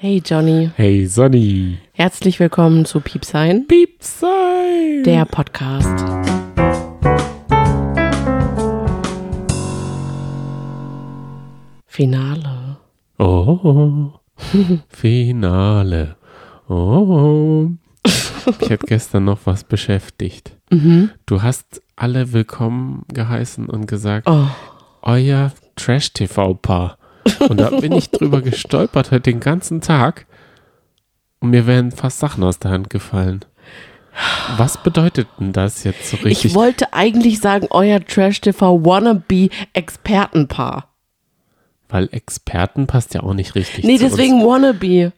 Hey Johnny, Hey Sonny. herzlich willkommen zu Piepsein, Piepsein. der Podcast. Finale. Oh. Finale. Oh. Ich hätte gestern noch was beschäftigt. Mhm. Du hast alle willkommen geheißen und gesagt, Oh, euer Trash-TV-Paar. Und da bin ich drüber gestolpert heute den ganzen Tag. Und mir wären fast Sachen aus der Hand gefallen. Was bedeutet denn das jetzt so richtig? ich wollte eigentlich sagen, euer Trash-TV Wannabe Expertenpaar. weil Experten passt ja auch nicht richtig Nee, zu uns. deswegen Wannabe.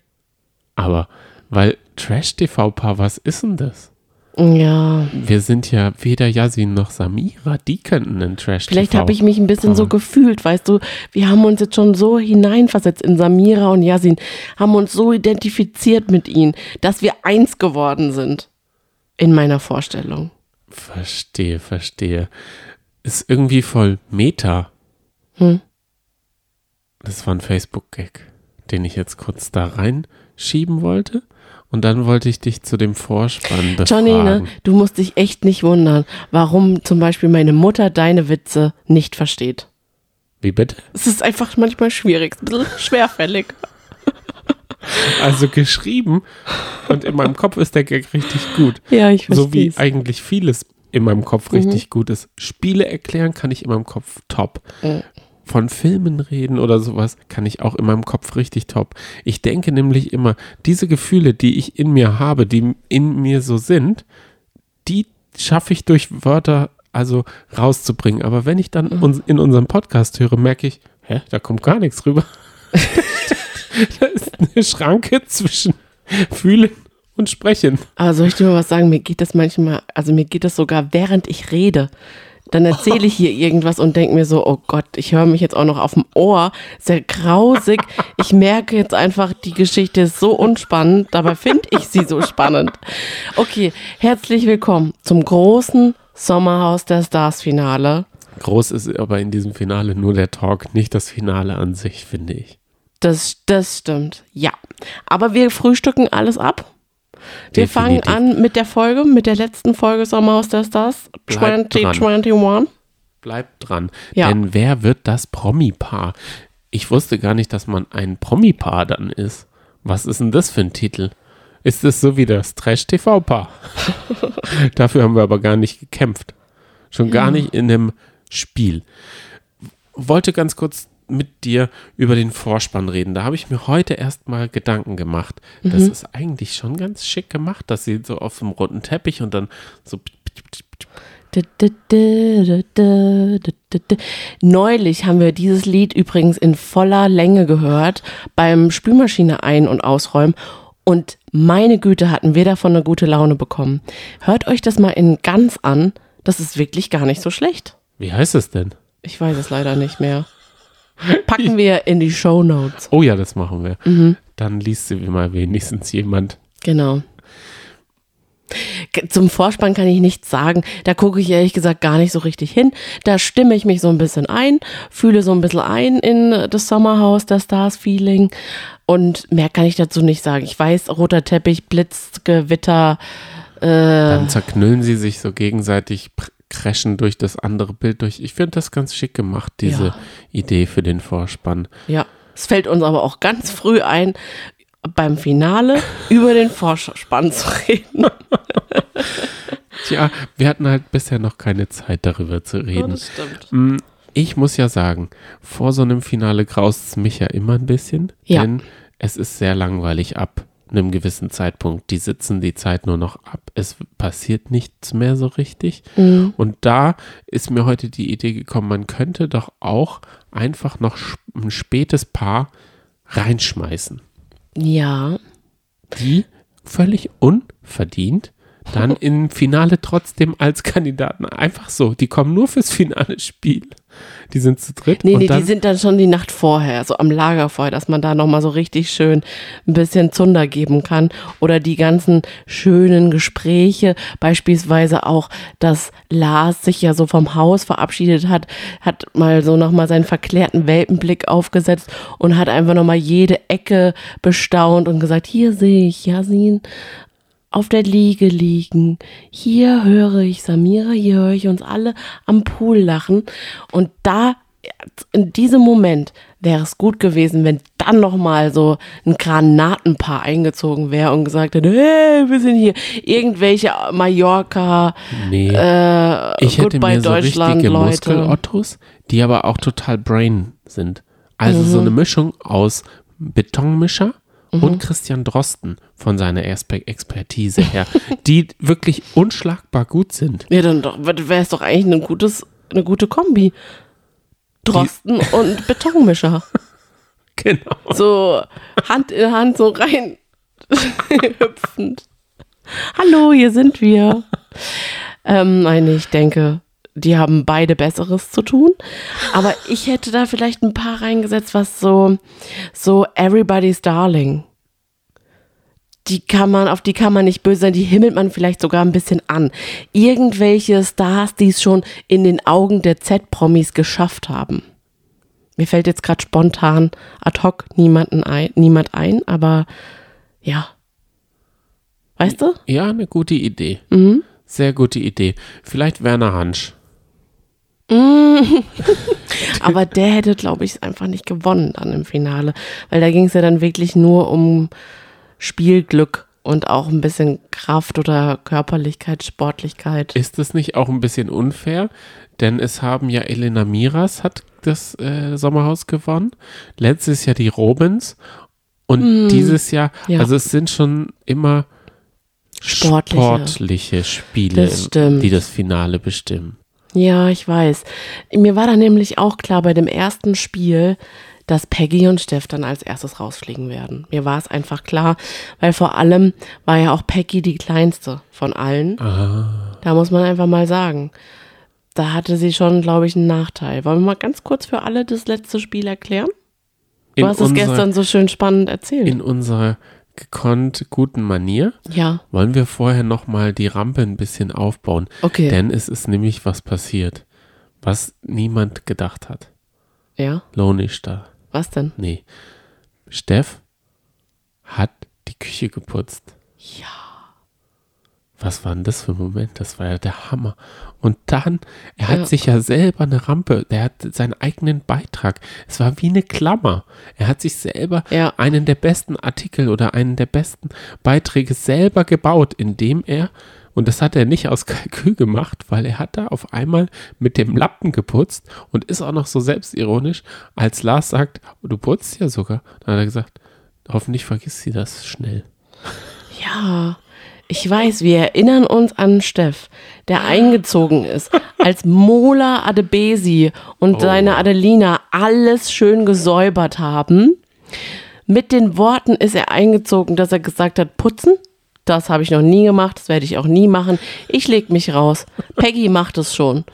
Aber, weil Trash-TV-Paar, was ist denn das? Ja, Wir sind ja weder Yasin noch Samira, die könnten einen Trash-TV. vielleicht habe ich mich ein bisschen so gefühlt, weißt du, wir haben uns jetzt schon so hineinversetzt in Samira und Yasin, haben uns so identifiziert mit ihnen, dass wir eins geworden sind. In meiner Vorstellung. Verstehe, verstehe. Ist irgendwie voll Meta. Hm. Das war ein Facebook-Gag, den ich jetzt kurz da reinschieben wollte. Und dann wollte ich dich zu dem Vorspann befragen. Johnny, ne, du musst dich echt nicht wundern, warum zum Beispiel meine Mutter deine Witze nicht versteht. Wie bitte? Es ist einfach manchmal schwierig, ein bisschen schwerfällig. Also geschrieben und in meinem Kopf ist der Gag richtig gut. Ja, ich so wie verstehe. eigentlich vieles in meinem Kopf richtig gut ist. Spiele erklären kann ich in meinem Kopf top. Mhm. Von Filmen reden oder sowas kann ich auch in meinem Kopf richtig top. Ich denke nämlich immer, diese Gefühle, die ich in mir habe, die in mir so sind, die schaffe ich durch Wörter also rauszubringen. Aber wenn ich dann Mhm. uns in unserem Podcast höre, merke ich, hä, da kommt gar nichts rüber. da ist eine Schranke zwischen Fühlen und Sprechen. Aber soll ich dir mal was sagen? Mir geht das manchmal, also mir geht das sogar während ich rede. Dann erzähle ich hier irgendwas und denke mir so, oh Gott, ich höre mich jetzt auch noch auf dem Ohr. Sehr grausig. Ich merke jetzt einfach, die Geschichte ist so unspannend. Dabei finde ich sie so spannend. Okay, herzlich willkommen zum großen Sommerhaus der Stars Finale. Groß ist aber in diesem Finale nur der Talk, nicht das Finale an sich, finde ich. Das, das stimmt, ja. Aber wir frühstücken alles ab. Wir fangen an mit der Folge, mit der letzten Folge Sommerhaus der Stars Bleibt dran. 2021. Bleibt dran. Ja. Denn wer wird das Promi-Paar? Ich wusste gar nicht, dass man ein Promi-Paar dann ist. Was ist denn das für ein Titel? Ist es so wie das Trash-TV-Paar? Dafür haben wir aber gar nicht gekämpft. Schon gar nicht in dem Spiel. Wollte ganz kurz mit dir über den Vorspann reden. Da habe ich mir heute erst mal Gedanken gemacht. Das Mhm. ist eigentlich schon ganz schick gemacht, dass sie so auf dem roten Teppich und dann so Neulich haben wir dieses Lied übrigens in voller Länge gehört beim Spülmaschine ein- und ausräumen und meine Güte hatten wir davon eine gute Laune bekommen. Hört euch das mal in ganz an, das ist wirklich gar nicht so schlecht. Wie heißt es denn? Ich weiß es leider nicht mehr. Packen wir in die Show Notes. Oh ja, das machen wir. Mhm. Dann liest sie mal wenigstens jemand. Genau. Zum Vorspann kann ich nichts sagen. Da gucke ich ehrlich gesagt gar nicht so richtig hin. Da stimme ich mich so ein bisschen ein, fühle so ein bisschen ein in das Sommerhaus, das Stars-Feeling. Und mehr kann ich dazu nicht sagen. Ich weiß, roter Teppich, Blitz, Gewitter. Äh, Dann zerknüllen sie sich so gegenseitig, crashen durch das andere Bild durch. Ich finde das ganz schick gemacht, diese Ja. Idee für den Vorspann. ja, es fällt uns aber auch ganz früh ein, beim Finale über den Vorspann zu reden. Tja, wir hatten halt bisher noch keine Zeit darüber zu reden. stimmt. Mm, Ich muss ja sagen, vor so einem Finale graust es mich ja immer ein bisschen, Ja. denn es ist sehr langweilig ab einem gewissen Zeitpunkt. Die sitzen die Zeit nur noch ab. Es passiert nichts mehr so richtig. Mhm. Und da ist mir heute die Idee gekommen, man könnte doch auch einfach noch ein spätes Paar reinschmeißen, Ja, die völlig unverdient dann im Finale trotzdem als Kandidaten. Einfach so. Die kommen nur fürs finale Spiel. Die sind zu dritt. Nee, nee, die sind dann schon die Nacht vorher, so am Lagerfeuer, dass man da nochmal so richtig schön ein bisschen Zunder geben kann. Oder die ganzen schönen Gespräche, beispielsweise auch, dass Lars sich ja so vom Haus verabschiedet hat, hat mal so nochmal seinen verklärten Welpenblick aufgesetzt und hat einfach nochmal jede Ecke bestaunt und gesagt, hier sehe ich Yasin auf der Liege liegen. Hier höre ich Samira, hier höre ich uns alle am Pool lachen. Und da, in diesem Moment, wäre es gut gewesen, wenn dann nochmal so ein Granatenpaar eingezogen wäre und gesagt hätte, hey, wir sind hier irgendwelche Mallorca, nee, äh, ich hätte mir so richtige Leute. Muskelottos, die aber auch total brain sind. Also so Mhm. eine Mischung aus Betonmischer Mhm. und Christian Drosten von seiner Exper- Expertise her, die wirklich unschlagbar gut sind. Ja, dann wäre es doch eigentlich ein gutes, eine gute Kombi. Drosten und Betonmischer. Genau. so Hand in Hand so rein hüpfend. Hallo, hier sind wir. Ähm, nein, ich denke, die haben beide Besseres zu tun. Aber ich hätte da vielleicht ein paar reingesetzt, was so, so Everybody's Darling. Die kann man, auf die kann man nicht böse sein, die himmelt man vielleicht sogar ein bisschen an. Irgendwelche Stars, die es schon in den Augen der Z-Promis geschafft haben. Mir fällt jetzt gerade spontan ad hoc niemanden ein, niemand ein, aber ja. Weißt du? Ja, eine gute Idee. Mhm. Sehr gute Idee. Vielleicht Werner Hansch. Aber der hätte, glaube ich, einfach nicht gewonnen dann im Finale. Weil da ging es ja dann wirklich nur um Spielglück und auch ein bisschen Kraft oder Körperlichkeit, Sportlichkeit. Ist das nicht auch ein bisschen unfair? Denn es haben ja Elena Miras hat das äh, Sommerhaus gewonnen. Letztes Jahr die Robins. Und dieses Jahr. Ja. also es sind schon immer Sportliche. sportliche Spiele, Das die das Finale bestimmen. Ja, ich weiß. Mir war da nämlich auch klar bei dem ersten Spiel, dass Peggy und Steff dann als erstes rausfliegen werden. Mir war es einfach klar, weil vor allem war ja auch Peggy die kleinste von allen. Ah. Da muss man einfach mal sagen. Da hatte sie schon, glaube ich, einen Nachteil. Wollen wir mal ganz kurz für alle das letzte Spiel erklären? Du In hast es unserer- gestern so schön spannend erzählt. In unserer gekonnt guten Manier ja, wollen wir vorher nochmal die Rampe ein bisschen aufbauen. okay. Denn es ist nämlich was passiert, was niemand gedacht hat. ja, Lohnisch da. was denn? Nee. Steff hat die Küche geputzt. Ja. Was war denn das für ein Moment? Das war ja der Hammer. Und dann, er hat Ja. sich ja selber eine Rampe, der hat seinen eigenen Beitrag. Es war wie eine Klammer. Er hat sich selber Ja. einen der besten Artikel oder einen der besten Beiträge selber gebaut, indem er, und das hat er nicht aus Kalkül gemacht, weil er hat da auf einmal mit dem Lappen geputzt und ist auch noch so selbstironisch, als Lars sagt, "Oh, du putzt ja sogar. Dann hat er gesagt, hoffentlich vergisst sie das schnell. Ja, ich weiß, wir erinnern uns an Steff, der eingezogen ist, als Mola Adebesi und Oh. seine Adelina alles schön gesäubert haben. Mit den Worten ist er eingezogen, dass er gesagt hat, putzen, das habe ich noch nie gemacht, das werde ich auch nie machen. Ich leg mich raus. Peggy macht es schon.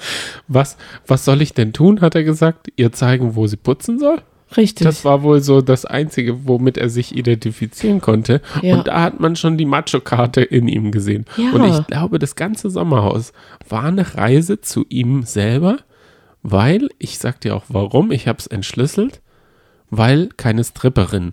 Was, was soll ich denn tun, hat er gesagt. Ihr zeigen, wo sie putzen soll? Richtig. Das war wohl so das Einzige, womit er sich identifizieren konnte. Ja. Und da hat man schon die Macho-Karte in ihm gesehen. Ja. Und ich glaube, das ganze Sommerhaus war eine Reise zu ihm selber, weil, ich sag dir auch warum, ich habe es entschlüsselt, weil keine Stripperin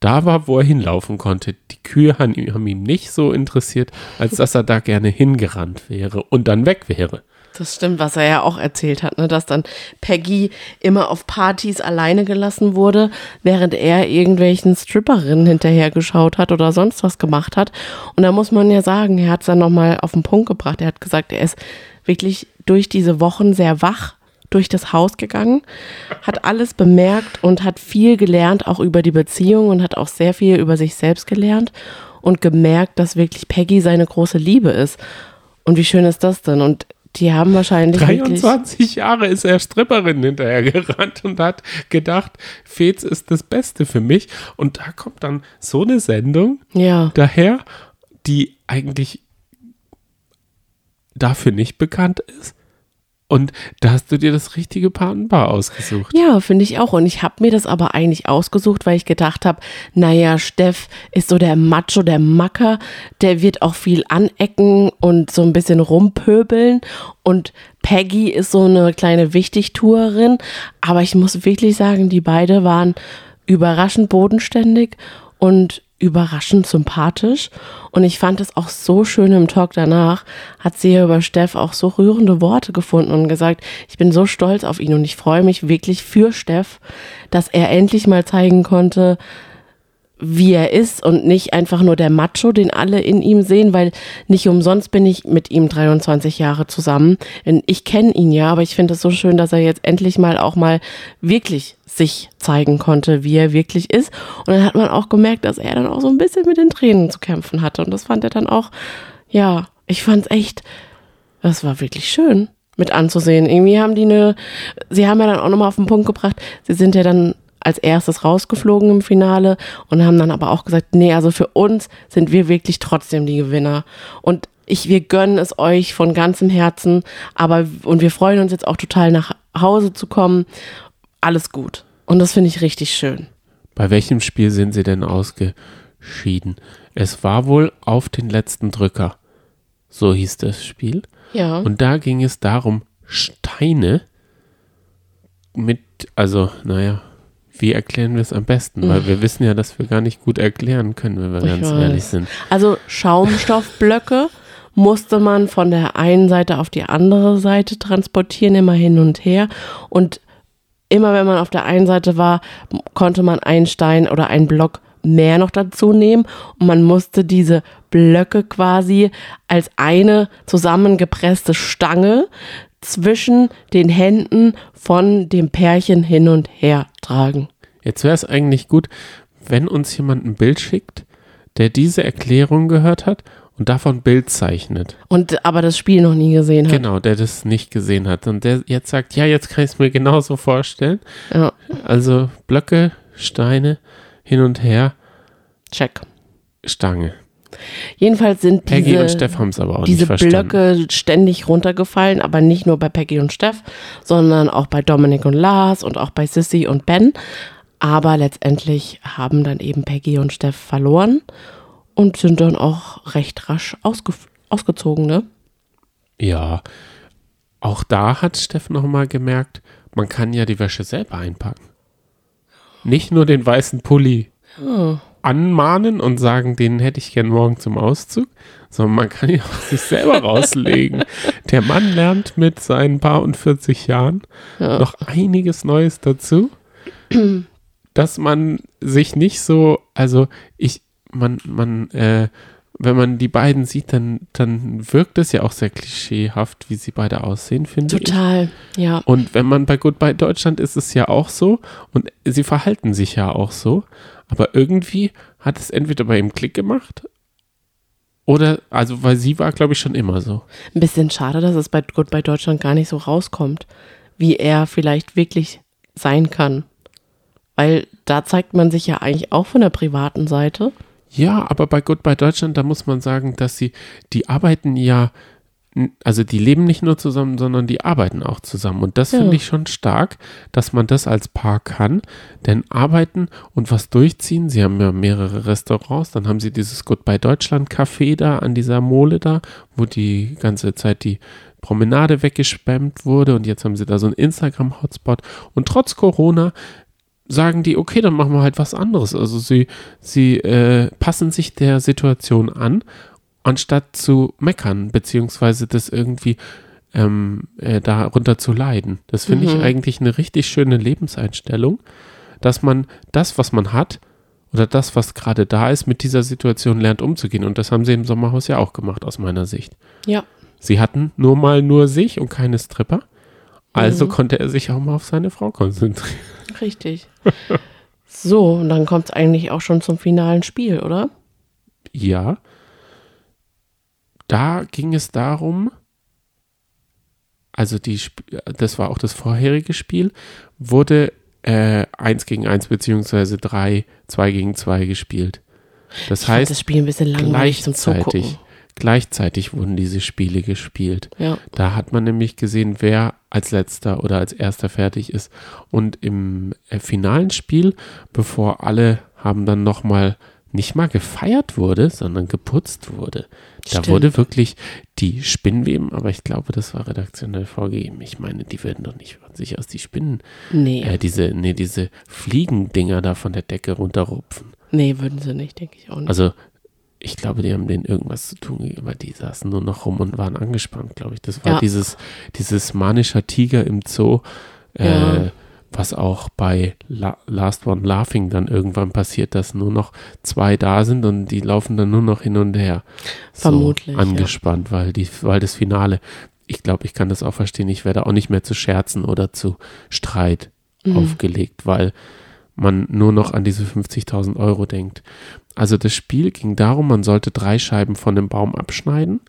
da war, wo er hinlaufen konnte. Die Kühe haben ihn, haben ihn nicht so interessiert, als dass er da gerne hingerannt wäre und dann weg wäre. Das stimmt, was er ja auch erzählt hat, ne? dass dann Peggy immer auf Partys alleine gelassen wurde, während er irgendwelchen Stripperinnen hinterhergeschaut hat oder sonst was gemacht hat. Und da muss man ja sagen, er hat es dann nochmal auf den Punkt gebracht. Er hat gesagt, er ist wirklich durch diese Wochen sehr wach durch das Haus gegangen, hat alles bemerkt und hat viel gelernt, auch über die Beziehung und hat auch sehr viel über sich selbst gelernt und gemerkt, dass wirklich Peggy seine große Liebe ist. Und wie schön ist das denn? Und die haben wahrscheinlich wirklich 23 Jahre ist er Stripperin hinterhergerannt und hat gedacht, Fez ist das Beste für mich. Und da kommt dann so eine Sendung ja, daher, die eigentlich dafür nicht bekannt ist. Und da hast du dir das richtige Paar ausgesucht. Ja, finde ich auch. Und ich habe mir das aber eigentlich ausgesucht, weil ich gedacht habe, naja, Steff ist so der Macho, der Macker, der wird auch viel anecken und so ein bisschen rumpöbeln. Und Peggy ist so eine kleine Wichtigtuerin. Aber ich muss wirklich sagen, die beide waren überraschend bodenständig und überraschend sympathisch. Und ich fand es auch so schön im Talk danach, hat sie ja über Steff auch so rührende Worte gefunden und gesagt, ich bin so stolz auf ihn und ich freue mich wirklich für Steff, dass er endlich mal zeigen konnte, wie er ist und nicht einfach nur der Macho, den alle in ihm sehen, weil nicht umsonst bin ich mit ihm 23 Jahre zusammen. Ich kenne ihn ja, aber ich finde es so schön, dass er jetzt endlich mal auch mal wirklich sich zeigen konnte, wie er wirklich ist. Und dann hat man auch gemerkt, dass er dann auch so ein bisschen mit den Tränen zu kämpfen hatte. Und das fand er dann auch, ja, ich fand es echt, das war wirklich schön mit anzusehen. Irgendwie haben die eine, sie haben ja dann auch nochmal auf den Punkt gebracht, sie sind ja dann als erstes rausgeflogen im Finale und haben dann aber auch gesagt, nee, also für uns sind wir wirklich trotzdem die Gewinner. Und ich, wir gönnen es euch von ganzem Herzen, aber und wir freuen uns jetzt auch total nach Hause zu kommen. Alles gut. Und das finde ich richtig schön. Bei welchem Spiel sind sie denn ausgeschieden? Es war wohl auf den letzten Drücker. So hieß das Spiel. Ja. Und da ging es darum, Steine mit, also, naja, wie erklären wir es am besten? Weil wir wissen ja, dass wir gar nicht gut erklären können, wenn wir ich ganz weiß. ehrlich sind. Also Schaumstoffblöcke musste man von der einen Seite auf die andere Seite transportieren, immer hin und her. Und immer wenn man auf der einen Seite war, konnte man einen Stein oder einen Block mehr noch dazu nehmen und man musste diese Blöcke quasi als eine zusammengepresste Stange zwischen den Händen von dem Pärchen hin und her tragen. Jetzt wäre es eigentlich gut, wenn uns jemand ein Bild schickt, der diese Erklärung gehört hat und davon Bild zeichnet. Und aber das Spiel noch nie gesehen hat. Genau, der das nicht gesehen hat. Und der jetzt sagt, ja, jetzt kann ich es mir genauso vorstellen. Ja. Also Blöcke, Steine, hin und her. Check. Stange. Jedenfalls sind diese, diese Blöcke ständig runtergefallen, aber nicht nur bei Peggy und Steff, sondern auch bei Dominik und Lars und auch bei Sissy und Ben. Aber letztendlich haben dann eben Peggy und Steff verloren und sind dann auch recht rasch ausge ausgezogen, ne? Ja, auch da hat Steff nochmal gemerkt, man kann ja die Wäsche selber einpacken. Nicht nur den weißen Pulli. Oh anmahnen und sagen, den hätte ich gern morgen zum Auszug, sondern man kann ihn auch sich selber rauslegen. Der Mann lernt mit seinen paar und 40 Jahren ja. noch einiges Neues dazu, dass man sich nicht so, also ich, man, man, äh, wenn man die beiden sieht, dann, dann wirkt es ja auch sehr klischeehaft, wie sie beide aussehen, finde ich. Total, ja. Und wenn man bei Goodbye Deutschland ist es ja auch so und sie verhalten sich ja auch so. Aber irgendwie hat es entweder bei ihm Klick gemacht oder, also, weil sie war, glaube ich, schon immer so. Ein bisschen schade, dass es bei Gut bei Deutschland gar nicht so rauskommt, wie er vielleicht wirklich sein kann. Weil da zeigt man sich ja eigentlich auch von der privaten Seite. Ja, aber bei Goodbye Deutschland, da muss man sagen, dass sie, die arbeiten ja also die leben nicht nur zusammen, sondern die arbeiten auch zusammen. Und das ja. finde ich schon stark, dass man das als Paar kann. Denn arbeiten und was durchziehen, sie haben ja mehrere Restaurants, dann haben sie dieses Goodbye Deutschland Café da an dieser Mole da, wo die ganze Zeit die Promenade weggespammt wurde und jetzt haben sie da so einen Instagram-Hotspot. Und trotz Corona sagen die, okay, dann machen wir halt was anderes. Also sie, sie äh, passen sich der Situation an anstatt zu meckern, beziehungsweise das irgendwie ähm, äh, darunter zu leiden. Das finde mhm. ich eigentlich eine richtig schöne Lebenseinstellung, dass man das, was man hat, oder das, was gerade da ist, mit dieser Situation lernt umzugehen. Und das haben sie im Sommerhaus ja auch gemacht, aus meiner Sicht. Ja. Sie hatten nur mal nur sich und keine Stripper. Also mhm. konnte er sich auch mal auf seine Frau konzentrieren. Richtig. so, und dann kommt es eigentlich auch schon zum finalen Spiel, oder? Ja da ging es darum, also die, das war auch das vorherige Spiel, wurde äh, 1 gegen 1 beziehungsweise 3, 2 gegen 2 gespielt. Das ich heißt, das Spiel ein bisschen langweilig zum Zugucken. gleichzeitig wurden diese Spiele gespielt. Ja. Da hat man nämlich gesehen, wer als letzter oder als erster fertig ist. Und im äh, finalen Spiel, bevor alle haben dann nochmal nicht mal gefeiert wurde, sondern geputzt wurde. Da Stimmt. wurde wirklich die Spinnweben, aber ich glaube, das war redaktionell vorgegeben. Ich meine, die werden doch nicht von sich aus die Spinnen, Nee, äh, diese, nee, diese Fliegendinger da von der Decke runterrupfen. nee, würden sie nicht, denke ich auch nicht. Also, ich glaube, die haben denen irgendwas zu tun gegeben, weil die saßen nur noch rum und waren angespannt, glaube ich. Das war Ja. dieses, dieses manischer Tiger im Zoo, äh, Ja. Was auch bei La Last One Laughing dann irgendwann passiert, dass nur noch zwei da sind und die laufen dann nur noch hin und her. So Vermutlich, ja. Angespannt, weil, die, weil das Finale, ich glaube, ich kann das auch verstehen, ich werde auch nicht mehr zu Scherzen oder zu Streit Mhm. aufgelegt, weil man nur noch an diese 50.000 Euro denkt. Also das Spiel ging darum, man sollte drei Scheiben von dem Baum abschneiden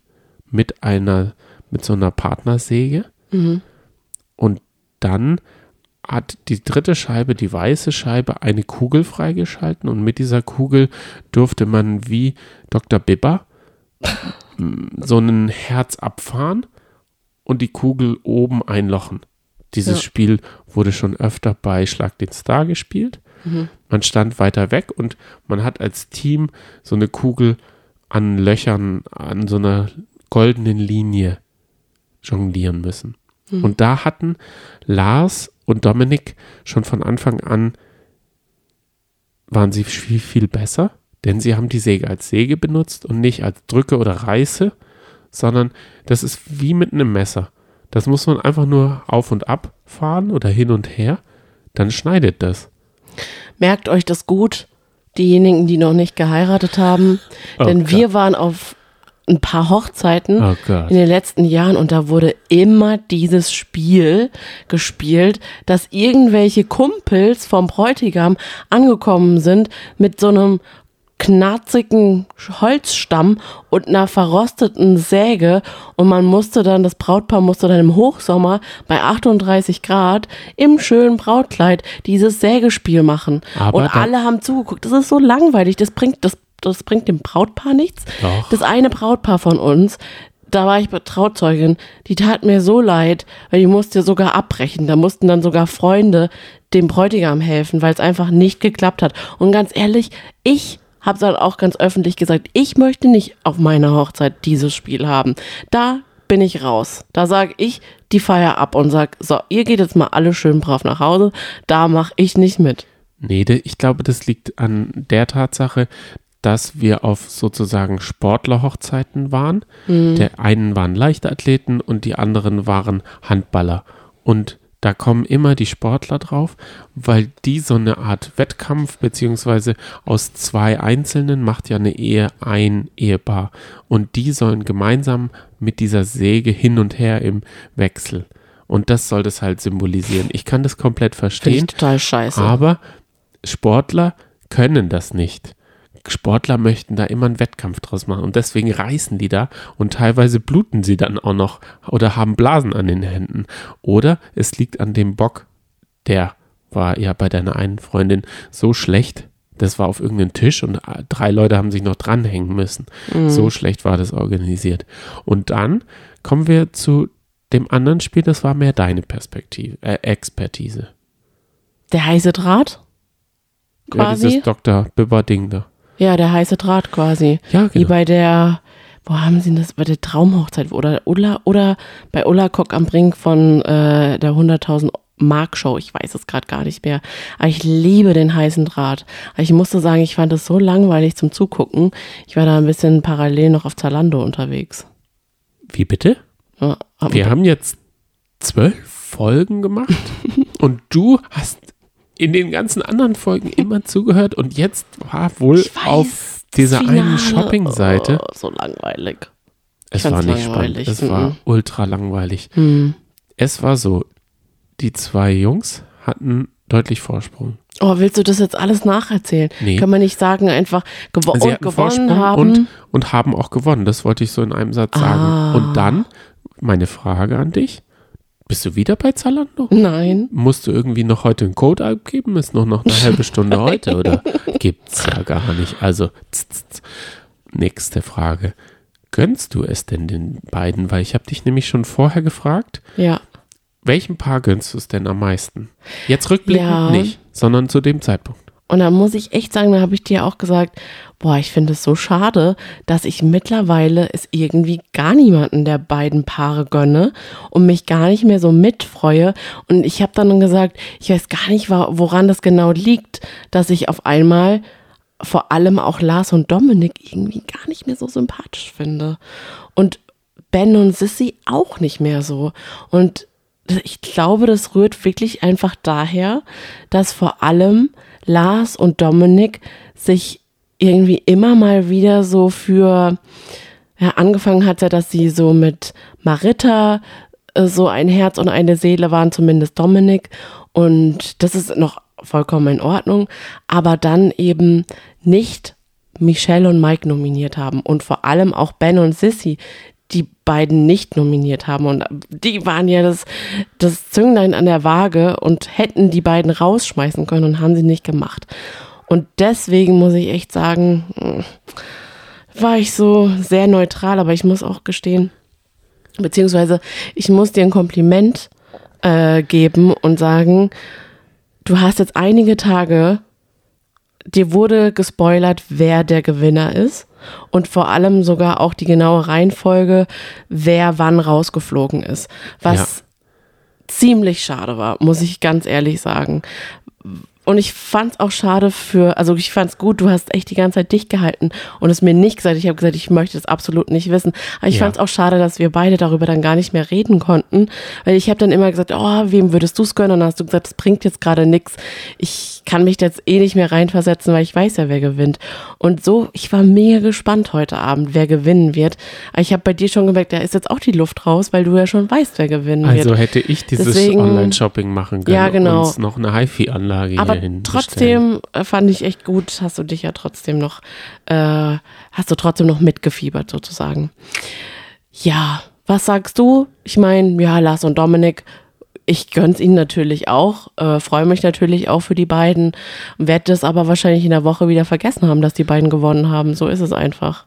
mit einer, mit so einer Partnersäge Mhm. und dann hat die dritte Scheibe, die weiße Scheibe, eine Kugel freigeschalten und mit dieser Kugel durfte man wie Dr. Bibber m, so ein Herz abfahren und die Kugel oben einlochen. Dieses Ja. Spiel wurde schon öfter bei Schlag den Star gespielt. Mhm. Man stand weiter weg und man hat als Team so eine Kugel an Löchern, an so einer goldenen Linie jonglieren müssen. Mhm. Und da hatten Lars und Dominik schon von Anfang an, waren sie viel, viel besser, denn sie haben die Säge als Säge benutzt und nicht als Drücke oder Reiße, sondern das ist wie mit einem Messer. Das muss man einfach nur auf und ab fahren oder hin und her, dann schneidet das. Merkt euch das gut, diejenigen, die noch nicht geheiratet haben. Oh Denn Gott. wir waren auf ein paar Hochzeiten Oh in den letzten Jahren und da wurde immer dieses Spiel gespielt, dass irgendwelche Kumpels vom Bräutigam angekommen sind mit so einem knarzigen Holzstamm und einer verrosteten Säge und man musste dann, das Brautpaar musste dann im Hochsommer bei 38 Grad im schönen Brautkleid dieses Sägespiel machen. Aber und alle haben zugeguckt. Das ist so langweilig, das bringt, das, das bringt dem Brautpaar nichts. Doch. Das eine Brautpaar von uns, da war ich Trauzeugin, die tat mir so leid, weil die musste sogar abbrechen. Da mussten dann sogar Freunde dem Bräutigam helfen, weil es einfach nicht geklappt hat. Und ganz ehrlich, ich habe dann auch ganz öffentlich gesagt, ich möchte nicht auf meiner Hochzeit dieses Spiel haben. Da bin ich raus. Da sage ich die Feier ab und sag, so, ihr geht jetzt mal alle schön brav nach Hause. Da mache ich nicht mit. Nee, ich glaube, das liegt an der Tatsache, dass wir auf sozusagen Sportlerhochzeiten waren. Der einen waren Leichtathleten und die anderen waren Handballer. Und da kommen immer die Sportler drauf, weil die so eine Art Wettkampf, beziehungsweise aus zwei Einzelnen macht ja eine Ehe ein Ehepaar. Und die sollen gemeinsam mit dieser Säge hin und her im Wechsel. Und das soll das halt symbolisieren. Ich kann das komplett verstehen. total scheiße. Aber Sportler können das nicht. Sportler möchten da immer einen Wettkampf draus machen und deswegen reißen die da und teilweise bluten sie dann auch noch oder haben Blasen an den Händen. Oder es liegt an dem Bock, der war ja bei deiner einen Freundin so schlecht, das war auf irgendeinem Tisch und drei Leute haben sich noch dranhängen müssen. So schlecht war das organisiert. Und dann kommen wir zu dem anderen Spiel, das war mehr deine Perspektive, äh, Expertise. Der heiße Draht? Ja, Quasi? dieses Dr. Bibber-Ding da. Ja, der heiße Draht quasi. Ja, Wie genau. bei der, wo haben sie das, bei der Traumhochzeit oder Ulla, oder bei Ulla Kock am Brink von äh, der 100.000 Mark Show. Ich weiß es gerade gar nicht mehr. Aber ich liebe den heißen Draht. Aber ich musste sagen, ich fand es so langweilig zum Zugucken. Ich war da ein bisschen parallel noch auf Zalando unterwegs. Wie bitte? Ja, Wir haben jetzt zwölf Folgen gemacht und du hast in den ganzen anderen Folgen immer zugehört und jetzt war wohl weiß, auf dieser einen Shopping-Seite. Oh, so langweilig. es war nicht langweilig, spannend, es war mhm. ultra langweilig. Hm. Es war so, die zwei Jungs hatten deutlich Vorsprung. Oh, willst du das jetzt alles nacherzählen? Nee. Kann man nicht sagen, einfach gewo Sie gewonnen Vorsprung haben? und, und haben auch gewonnen. Das wollte ich so in einem Satz sagen. Ah. Und dann meine Frage an dich. Bist du wieder bei Zalando? Nein. Musst du irgendwie noch heute einen Code abgeben? Ist noch, noch eine halbe Stunde heute oder gibt's ja gar nicht. Also, tz, tz, nächste Frage. gönnst du es denn den beiden? Weil ich habe dich nämlich schon vorher gefragt, Ja. welchem Paar gönnst du es denn am meisten? Jetzt rückblickend Ja. nicht, sondern zu dem Zeitpunkt. Und da muss ich echt sagen, da habe ich dir auch gesagt, boah, ich finde es so schade, dass ich mittlerweile es irgendwie gar niemanden der beiden Paare gönne und mich gar nicht mehr so mitfreue. Und ich habe dann gesagt, ich weiß gar nicht, woran das genau liegt, dass ich auf einmal vor allem auch Lars und Dominik irgendwie gar nicht mehr so sympathisch finde. Und Ben und Sissy auch nicht mehr so. Und ich glaube, das rührt wirklich einfach daher, dass vor allem Lars und Dominik sich irgendwie immer mal wieder so für, ja, angefangen hat ja, dass sie so mit Marita äh, so ein Herz und eine Seele waren, zumindest Dominik. Und das ist noch vollkommen in Ordnung. Aber dann eben nicht Michelle und Mike nominiert haben und vor allem auch Ben und Sissy, die beiden nicht nominiert haben. Und die waren ja das, das Zünglein an der Waage und hätten die beiden rausschmeißen können und haben sie nicht gemacht. Und deswegen muss ich echt sagen, mh, war ich so sehr neutral, aber ich muss auch gestehen, beziehungsweise ich muss dir ein Kompliment äh, geben und sagen, du hast jetzt einige Tage, dir wurde gespoilert, wer der Gewinner ist und vor allem sogar auch die genaue Reihenfolge, wer wann rausgeflogen ist. Was ziemlich schade war, muss ich ganz ehrlich sagen. Und ich fand es auch schade für, also ich fand es gut, du hast echt die ganze Zeit dicht gehalten und es mir nicht gesagt. Ich habe gesagt, ich möchte es absolut nicht wissen. Aber ich Ja. fand es auch schade, dass wir beide darüber dann gar nicht mehr reden konnten. Weil ich habe dann immer gesagt, oh, wem würdest du es gönnen? Und dann hast du gesagt, das bringt jetzt gerade nichts. Ich kann mich da jetzt eh nicht mehr reinversetzen, weil ich weiß ja, wer gewinnt. Und so, ich war mega gespannt heute Abend, wer gewinnen wird. Aber ich habe bei dir schon gemerkt, da ist jetzt auch die Luft raus, weil du ja schon weißt, wer gewinnen Also wird. hätte ich dieses Online-Shopping machen können Ja, genau. und uns noch eine HiFi-Anlage Hinstellen. trotzdem äh, fand ich echt gut, hast du dich ja trotzdem noch, äh, hast du trotzdem noch mitgefiebert sozusagen. Ja, was sagst du? Ich meine, ja, Lars und Dominik, ich gönn's ihnen natürlich auch, äh, freue mich natürlich auch für die beiden, werde das aber wahrscheinlich in der Woche wieder vergessen haben, dass die beiden gewonnen haben. So ist es einfach.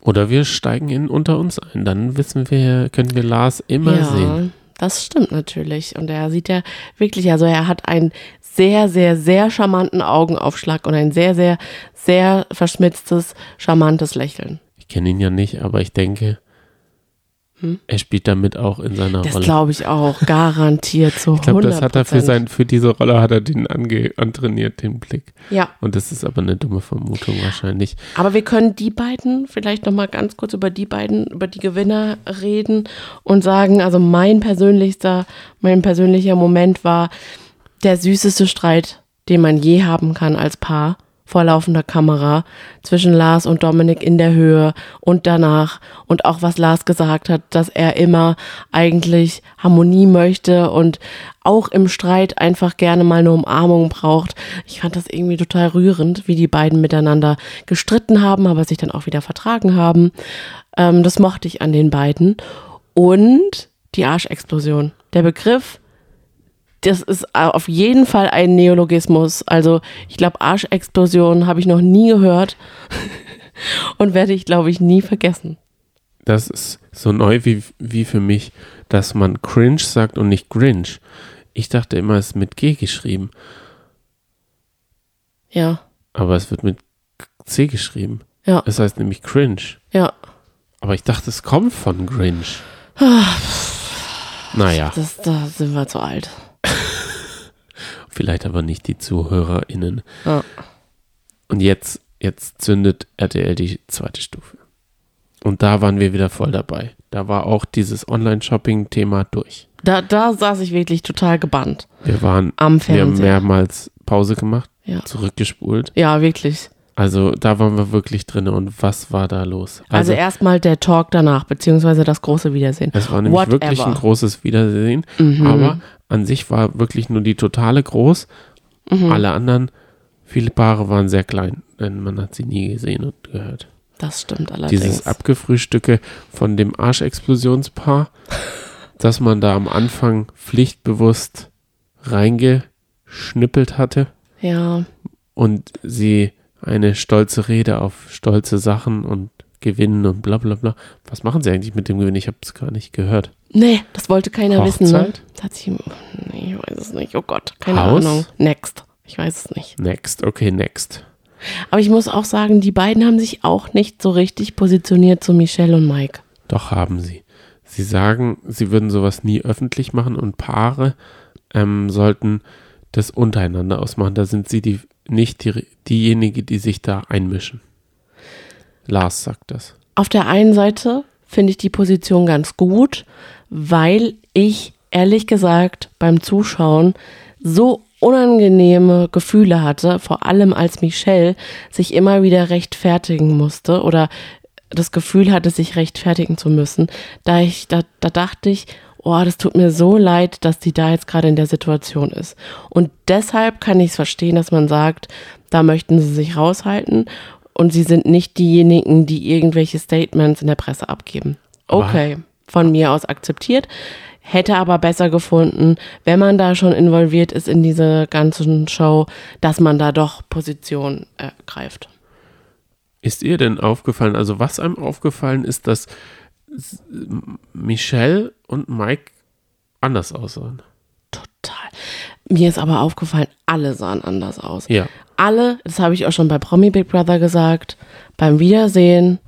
Oder wir steigen in unter uns ein. Dann wissen wir, können wir Lars immer ja, sehen. Das stimmt natürlich. Und er sieht ja wirklich, also er hat einen sehr, sehr, sehr charmanten Augenaufschlag und ein sehr, sehr, sehr verschmitztes, charmantes Lächeln. Ich kenne ihn ja nicht, aber ich denke, er spielt damit auch in seiner Hm? Das Rolle. glaube ich auch, garantiert zu Ich glaube, das hat er für, 100%. sein, für diese Rolle hat er den ange, antrainiert, den Blick. Ja, Und das ist aber eine dumme Vermutung wahrscheinlich. aber wir können die beiden vielleicht noch mal ganz kurz über die beiden, über die Gewinner reden und sagen, also mein persönlichster, mein persönlicher Moment war der süßeste Streit, den man je haben kann als Paar vor laufender Kamera zwischen Lars und Dominik in der Höhe und danach und auch was Lars gesagt hat, dass er immer eigentlich Harmonie möchte und auch im Streit einfach gerne mal eine Umarmung braucht. Ich fand das irgendwie total rührend, wie die beiden miteinander gestritten haben, aber sich dann auch wieder vertragen haben. Ähm, das mochte ich an den beiden. Und die Arschexplosion. Der Begriff das ist auf jeden Fall ein Neologismus. Also ich glaube, Arschexplosion habe ich noch nie gehört und werde ich, glaube ich, nie vergessen. Das ist so neu wie, wie für mich, dass man cringe sagt und nicht Grinch. Ich dachte immer, es ist mit G geschrieben, Ja, aber es wird mit C geschrieben. ja, Es heißt nämlich cringe. ja. Aber ich dachte, es kommt von Grinch. naja, Das, da sind wir zu alt. Vielleicht aber nicht die ZuhörerInnen. Ja. Und jetzt, jetzt zündet RTL die zweite Stufe. Und da waren wir wieder voll dabei. Da war auch dieses Online-Shopping-Thema durch. Da, da saß ich wirklich total gebannt Wir waren, am wir haben Fernseher. mehrmals Pause gemacht, Ja. zurückgespult. Ja, wirklich. Also da waren wir wirklich drin und was war da los? Also, erstmal der Talk danach, beziehungsweise das große Wiedersehen. es war nämlich whatever. wirklich ein großes Wiedersehen, Mhm. aber an sich war wirklich nur die Totale groß. Mhm. Alle anderen, viele Paare waren sehr klein, denn man hat sie nie gesehen und gehört. Das stimmt allerdings. Dieses Abgefrühstücke von dem Arschexplosionspaar, dass man da am Anfang pflichtbewusst reingeschnippelt hatte ja, und sie eine stolze Rede auf stolze Sachen und gewinnen und bla bla bla. Was machen sie eigentlich mit dem Gewinn? Ich habe es gar nicht gehört. Nee, das wollte keiner wissen. Ne? Hochzeit? Das hat sich, nee, ich weiß es nicht. Oh Gott, keine Haus? Ahnung. Next. Ich weiß es nicht. Next, okay, next. Aber ich muss auch sagen, die beiden haben sich auch nicht so richtig positioniert zu Michelle und Mike. Doch haben sie. Sie sagen, sie würden sowas nie öffentlich machen und Paare ähm, sollten das untereinander ausmachen. Da sind sie die, nicht die, diejenige, die sich da einmischen. Lars sagt das. Auf der einen Seite finde ich die Position ganz gut, weil ich ehrlich gesagt beim Zuschauen so unangenehme Gefühle hatte, vor allem als Michelle sich immer wieder rechtfertigen musste oder das Gefühl hatte, sich rechtfertigen zu müssen. Da ich, da, da dachte ich, oh, das tut mir so leid, dass die da jetzt gerade in der Situation ist. Und deshalb kann ich es verstehen, dass man sagt, da möchten sie sich raushalten und sie sind nicht diejenigen, die irgendwelche Statements in der Presse abgeben. Okay, von mir aus akzeptiert. Hätte aber besser gefunden, wenn man da schon involviert ist in diese ganzen Show, dass man da doch Position ergreift. Ist ihr denn aufgefallen, also was einem aufgefallen ist, dass Michelle und Mike anders aussahen? Total. Mir ist aber aufgefallen, alle sahen anders aus. Ja. Alle, das habe ich auch schon bei Promi Big Brother gesagt, beim Wiedersehen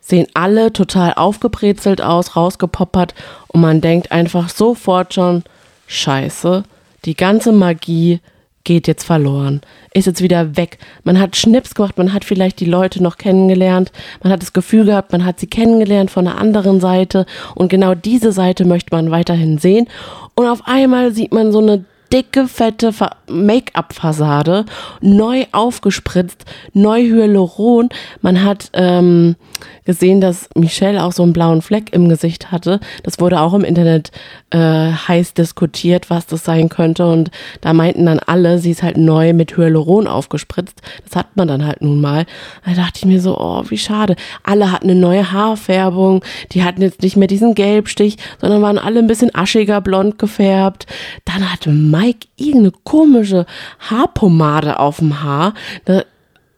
sehen alle total aufgebrezelt aus, rausgepoppert und man denkt einfach sofort schon, scheiße, die ganze Magie geht jetzt verloren, ist jetzt wieder weg. Man hat Schnips gemacht, man hat vielleicht die Leute noch kennengelernt, man hat das Gefühl gehabt, man hat sie kennengelernt von einer anderen Seite und genau diese Seite möchte man weiterhin sehen und auf einmal sieht man so eine dicke, fette Fa- Make-up-Fassade, neu aufgespritzt, neu Hyaluron. Man hat ähm, gesehen, dass Michelle auch so einen blauen Fleck im Gesicht hatte. Das wurde auch im Internet äh, heiß diskutiert, was das sein könnte. Und da meinten dann alle, sie ist halt neu mit Hyaluron aufgespritzt. Das hat man dann halt nun mal. Da dachte ich mir so, oh, wie schade. Alle hatten eine neue Haarfärbung. Die hatten jetzt nicht mehr diesen Gelbstich, sondern waren alle ein bisschen aschiger blond gefärbt. Dann hatte Mike irgendeine komische Haarpomade auf dem Haar. Da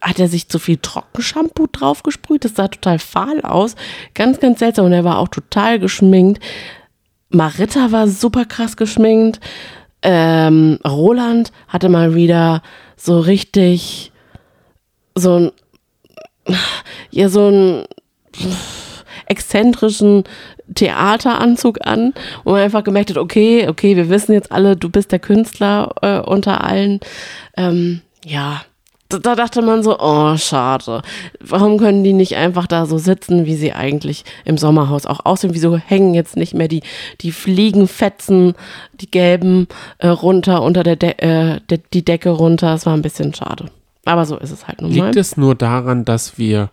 hat er sich zu viel Trockenshampoo draufgesprüht. Das sah total fahl aus. Ganz, ganz seltsam. Und er war auch total geschminkt. Marita war super krass geschminkt. Ähm, Roland hatte mal wieder so richtig so ein, ja, so ein exzentrischen Theateranzug an, wo man einfach gemerkt hat, okay, okay, wir wissen jetzt alle, du bist der Künstler äh, unter allen. Ähm, ja, da, da dachte man so, oh, schade. Warum können die nicht einfach da so sitzen, wie sie eigentlich im Sommerhaus auch aussehen? Wieso hängen jetzt nicht mehr die, die Fliegenfetzen, die gelben, äh, runter, unter der, De äh, de die Decke runter? Das war ein bisschen schade. Aber so ist es halt nun mal. Liegt es nur daran, dass wir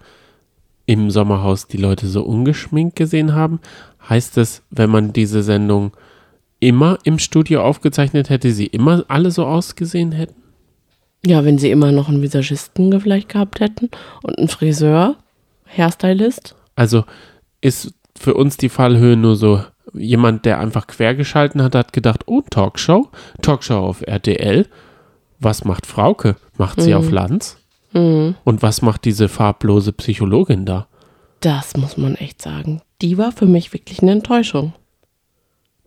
im Sommerhaus die Leute so ungeschminkt gesehen haben? Heißt es, wenn man diese Sendung immer im Studio aufgezeichnet hätte, sie immer alle so ausgesehen hätten? Ja, wenn sie immer noch einen Visagisten vielleicht gehabt hätten und einen Friseur, Hairstylist. Also ist für uns die Fallhöhe nur so jemand, der einfach quergeschalten hat, hat gedacht, oh, Talkshow, Talkshow auf RTL. Was macht Frauke? Macht sie auf Lanz? Und was macht diese farblose Psychologin da? Das muss man echt sagen. Die war für mich wirklich eine Enttäuschung.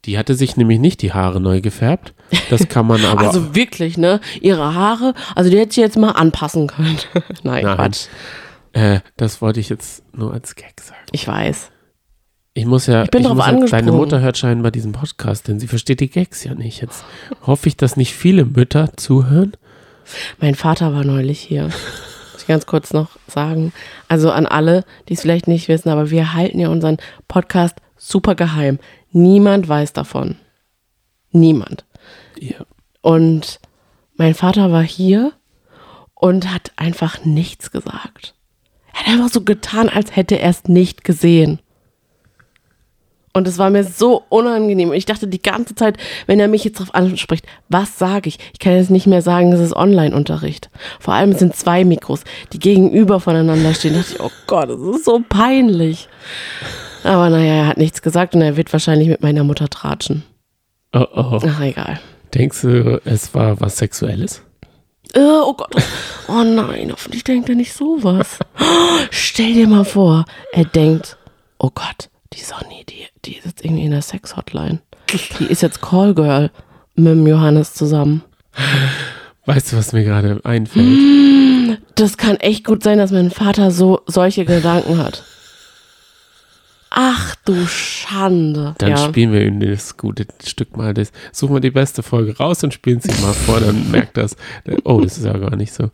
Die hatte sich nämlich nicht die Haare neu gefärbt. Das kann man aber. also wirklich, ne? Ihre Haare, also die hätte sie jetzt mal anpassen können. Nein, Nein. Quatsch. äh, das wollte ich jetzt nur als Gag sagen. Ich weiß. Ich muss ja, Ich bin drauf muss ja, deine angesprungen. Mutter hört scheinbar diesen Podcast, denn sie versteht die Gags ja nicht. Jetzt hoffe ich, dass nicht viele Mütter zuhören. Mein Vater war neulich hier. Muss ich ganz kurz noch sagen. Also an alle, die es vielleicht nicht wissen, aber wir halten ja unseren Podcast super geheim. Niemand weiß davon. Niemand. Ja. Und mein Vater war hier und hat einfach nichts gesagt. Er hat einfach so getan, als hätte er es nicht gesehen. Und es war mir so unangenehm. Und ich dachte die ganze Zeit, wenn er mich jetzt darauf anspricht, was sage ich? Ich kann jetzt nicht mehr sagen, es ist Online-Unterricht. Vor allem es sind zwei Mikros, die gegenüber voneinander stehen. Da dachte ich, oh Gott, das ist so peinlich. Aber naja, er hat nichts gesagt und er wird wahrscheinlich mit meiner Mutter tratschen. Oh, oh. Ach, egal. Denkst du, es war was Sexuelles? Äh, oh Gott. Oh nein, hoffentlich denkt er nicht sowas. Stell dir mal vor, er denkt, oh Gott, die Sonny, die, die ist jetzt irgendwie in der Sex-Hotline. Die ist jetzt Callgirl mit dem Johannes zusammen. Weißt du, was mir gerade einfällt? Das kann echt gut sein, dass mein Vater so solche Gedanken hat. Ach du Schande. Dann ja. spielen wir ihm das gute Stück mal. Das, suchen wir die beste Folge raus und spielen sie mal vor, dann merkt das. Oh, das ist ja gar nicht so.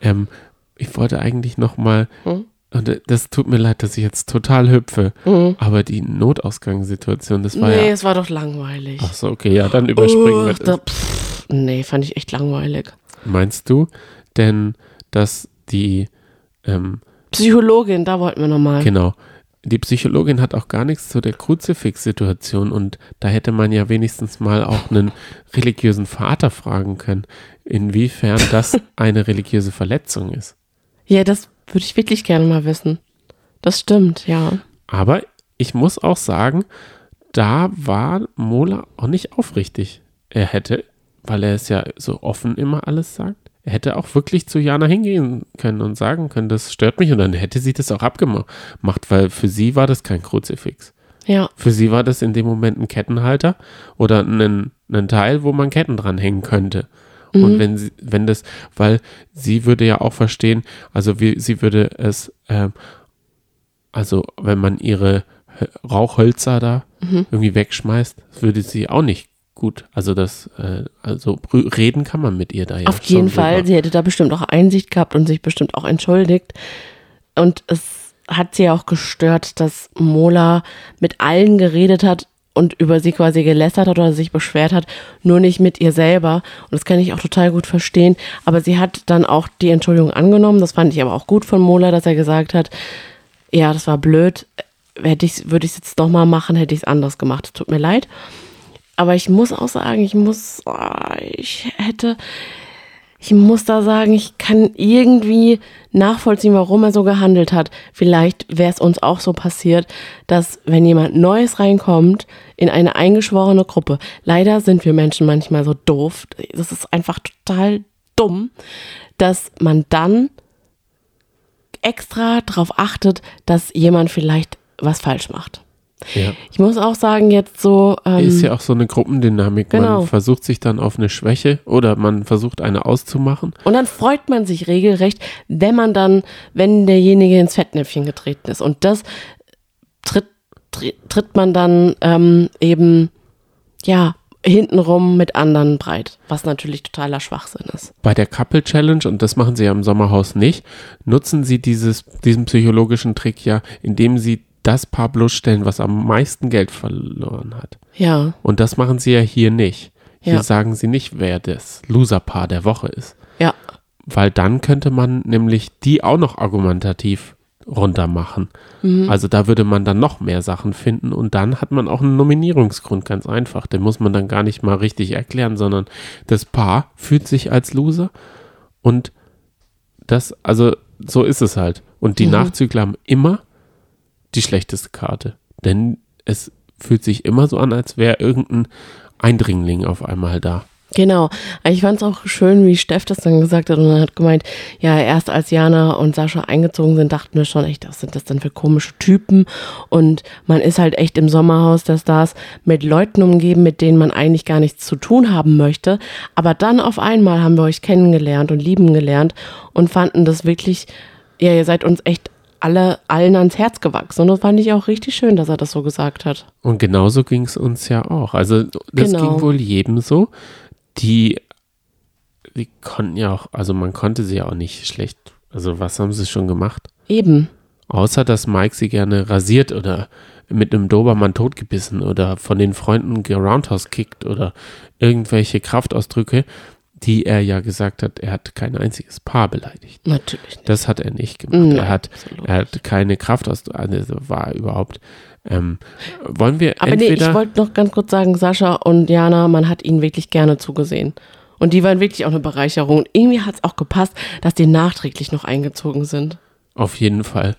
Ähm, ich wollte eigentlich noch mal, Hm? und das tut mir leid, dass ich jetzt total hüpfe, Mhm. aber die Notausgangssituation, das war Nee, ja. es war doch langweilig. Ach so, okay, ja, dann überspringen wir da, pff, nee, fand ich echt langweilig. Meinst du denn, dass die, ähm, Psychologin, da wollten wir nochmal. Genau. Die Psychologin hat auch gar nichts zu der Kruzifix-Situation und da hätte man ja wenigstens mal auch einen religiösen Vater fragen können, inwiefern das eine religiöse Verletzung ist. Ja, das würde ich wirklich gerne mal wissen. Das stimmt, ja. Aber ich muss auch sagen, da war Mola auch nicht aufrichtig. Er hätte, weil er es ja so offen immer alles sagt, er hätte auch wirklich zu Jana hingehen können und sagen können, das stört mich und dann hätte sie das auch abgemacht, weil für sie war das kein Kruzifix. Ja, Für sie war das in dem Moment ein Kettenhalter oder ein, ein Teil, wo man Ketten dranhängen könnte. Und wenn sie, wenn das, weil sie würde ja auch verstehen, also wie, sie würde es, ähm, also wenn man ihre Hö- Rauchhölzer da irgendwie wegschmeißt, würde sie auch nicht gut. Also das, äh, also reden kann man mit ihr da ja. auf jeden Fall. drüber. Sie hätte da bestimmt auch Einsicht gehabt und sich bestimmt auch entschuldigt. Und es hat sie auch gestört, dass Mola mit allen geredet hat und über sie quasi gelästert hat oder sich beschwert hat, nur nicht mit ihr selber. Und das kann ich auch total gut verstehen. Aber sie hat dann auch die Entschuldigung angenommen. Das fand ich aber auch gut von Mola, dass er gesagt hat, ja, das war blöd. Hätte ich, würde ich es jetzt nochmal machen, hätte ich es anders gemacht. Tut mir leid. Aber ich muss auch sagen, ich muss, ah, ich hätte, ich muss da sagen, ich kann irgendwie nachvollziehen, warum er so gehandelt hat. Vielleicht wäre es uns auch so passiert, dass wenn jemand Neues reinkommt in eine eingeschworene Gruppe, leider sind wir Menschen manchmal so doof, das ist einfach total dumm, dass man dann extra darauf achtet, dass jemand vielleicht was falsch macht. Ja. Ich muss auch sagen, jetzt so. Ähm, Ist ja auch so eine Gruppendynamik. Genau. Man versucht sich dann auf eine Schwäche oder man versucht eine auszumachen. Und dann freut man sich regelrecht, wenn man dann, wenn derjenige ins Fettnäpfchen getreten ist. Und das tritt, tritt, tritt man dann ähm, eben, ja, hintenrum mit anderen breit, was natürlich totaler Schwachsinn ist. Bei der Couple Challenge, und das machen sie ja im Sommerhaus nicht, nutzen sie dieses, diesen psychologischen Trick ja, indem sie das Paar bloßstellen, was am meisten Geld verloren hat. Ja, Und das machen sie ja hier nicht. Hier Ja. sagen sie nicht, wer das Loser-Paar der Woche ist. ja, Weil dann könnte man nämlich die auch noch argumentativ runtermachen. Mhm. Also da würde man dann noch mehr Sachen finden und dann hat man auch einen Nominierungsgrund, ganz einfach. Den muss man dann gar nicht mal richtig erklären, sondern das Paar fühlt sich als Loser und das, also so ist es halt. Und die Mhm. Nachzügler haben immer die schlechteste Karte. Denn es fühlt sich immer so an, als wäre irgendein Eindringling auf einmal da. genau. Ich fand es auch schön, wie Steff das dann gesagt hat und dann hat gemeint, ja, erst als Jana und Sascha eingezogen sind, dachten wir schon echt, was sind das denn für komische Typen? Und man ist halt echt im Sommerhaus der Stars mit Leuten umgeben, mit denen man eigentlich gar nichts zu tun haben möchte. Aber dann auf einmal haben wir euch kennengelernt und lieben gelernt und fanden das wirklich, ja, ihr seid uns echt alle, allen ans Herz gewachsen. Und das fand ich auch richtig schön, dass er das so gesagt hat. Und genauso ging es uns ja auch. Also das Genau. ging wohl jedem so. Die, die konnten ja auch, also man konnte sie ja auch nicht schlecht. Also was haben sie schon gemacht? Eben. Außer dass Mike sie gerne rasiert oder mit einem Dobermann totgebissen oder von den Freunden geroundhouse kickt oder irgendwelche Kraftausdrücke, die er ja gesagt hat, er hat kein einziges Paar beleidigt. Natürlich nicht. Das hat er nicht gemacht. Nein, er hat, absolut. er hat keine Kraftausdrücke, also war überhaupt. Ähm, wollen wir Aber nee, entweder ich wollte noch ganz kurz sagen, Sascha und Jana, man hat ihnen wirklich gerne zugesehen. Und die waren wirklich auch eine Bereicherung. Und irgendwie hat es auch gepasst, dass die nachträglich noch eingezogen sind. Auf jeden Fall.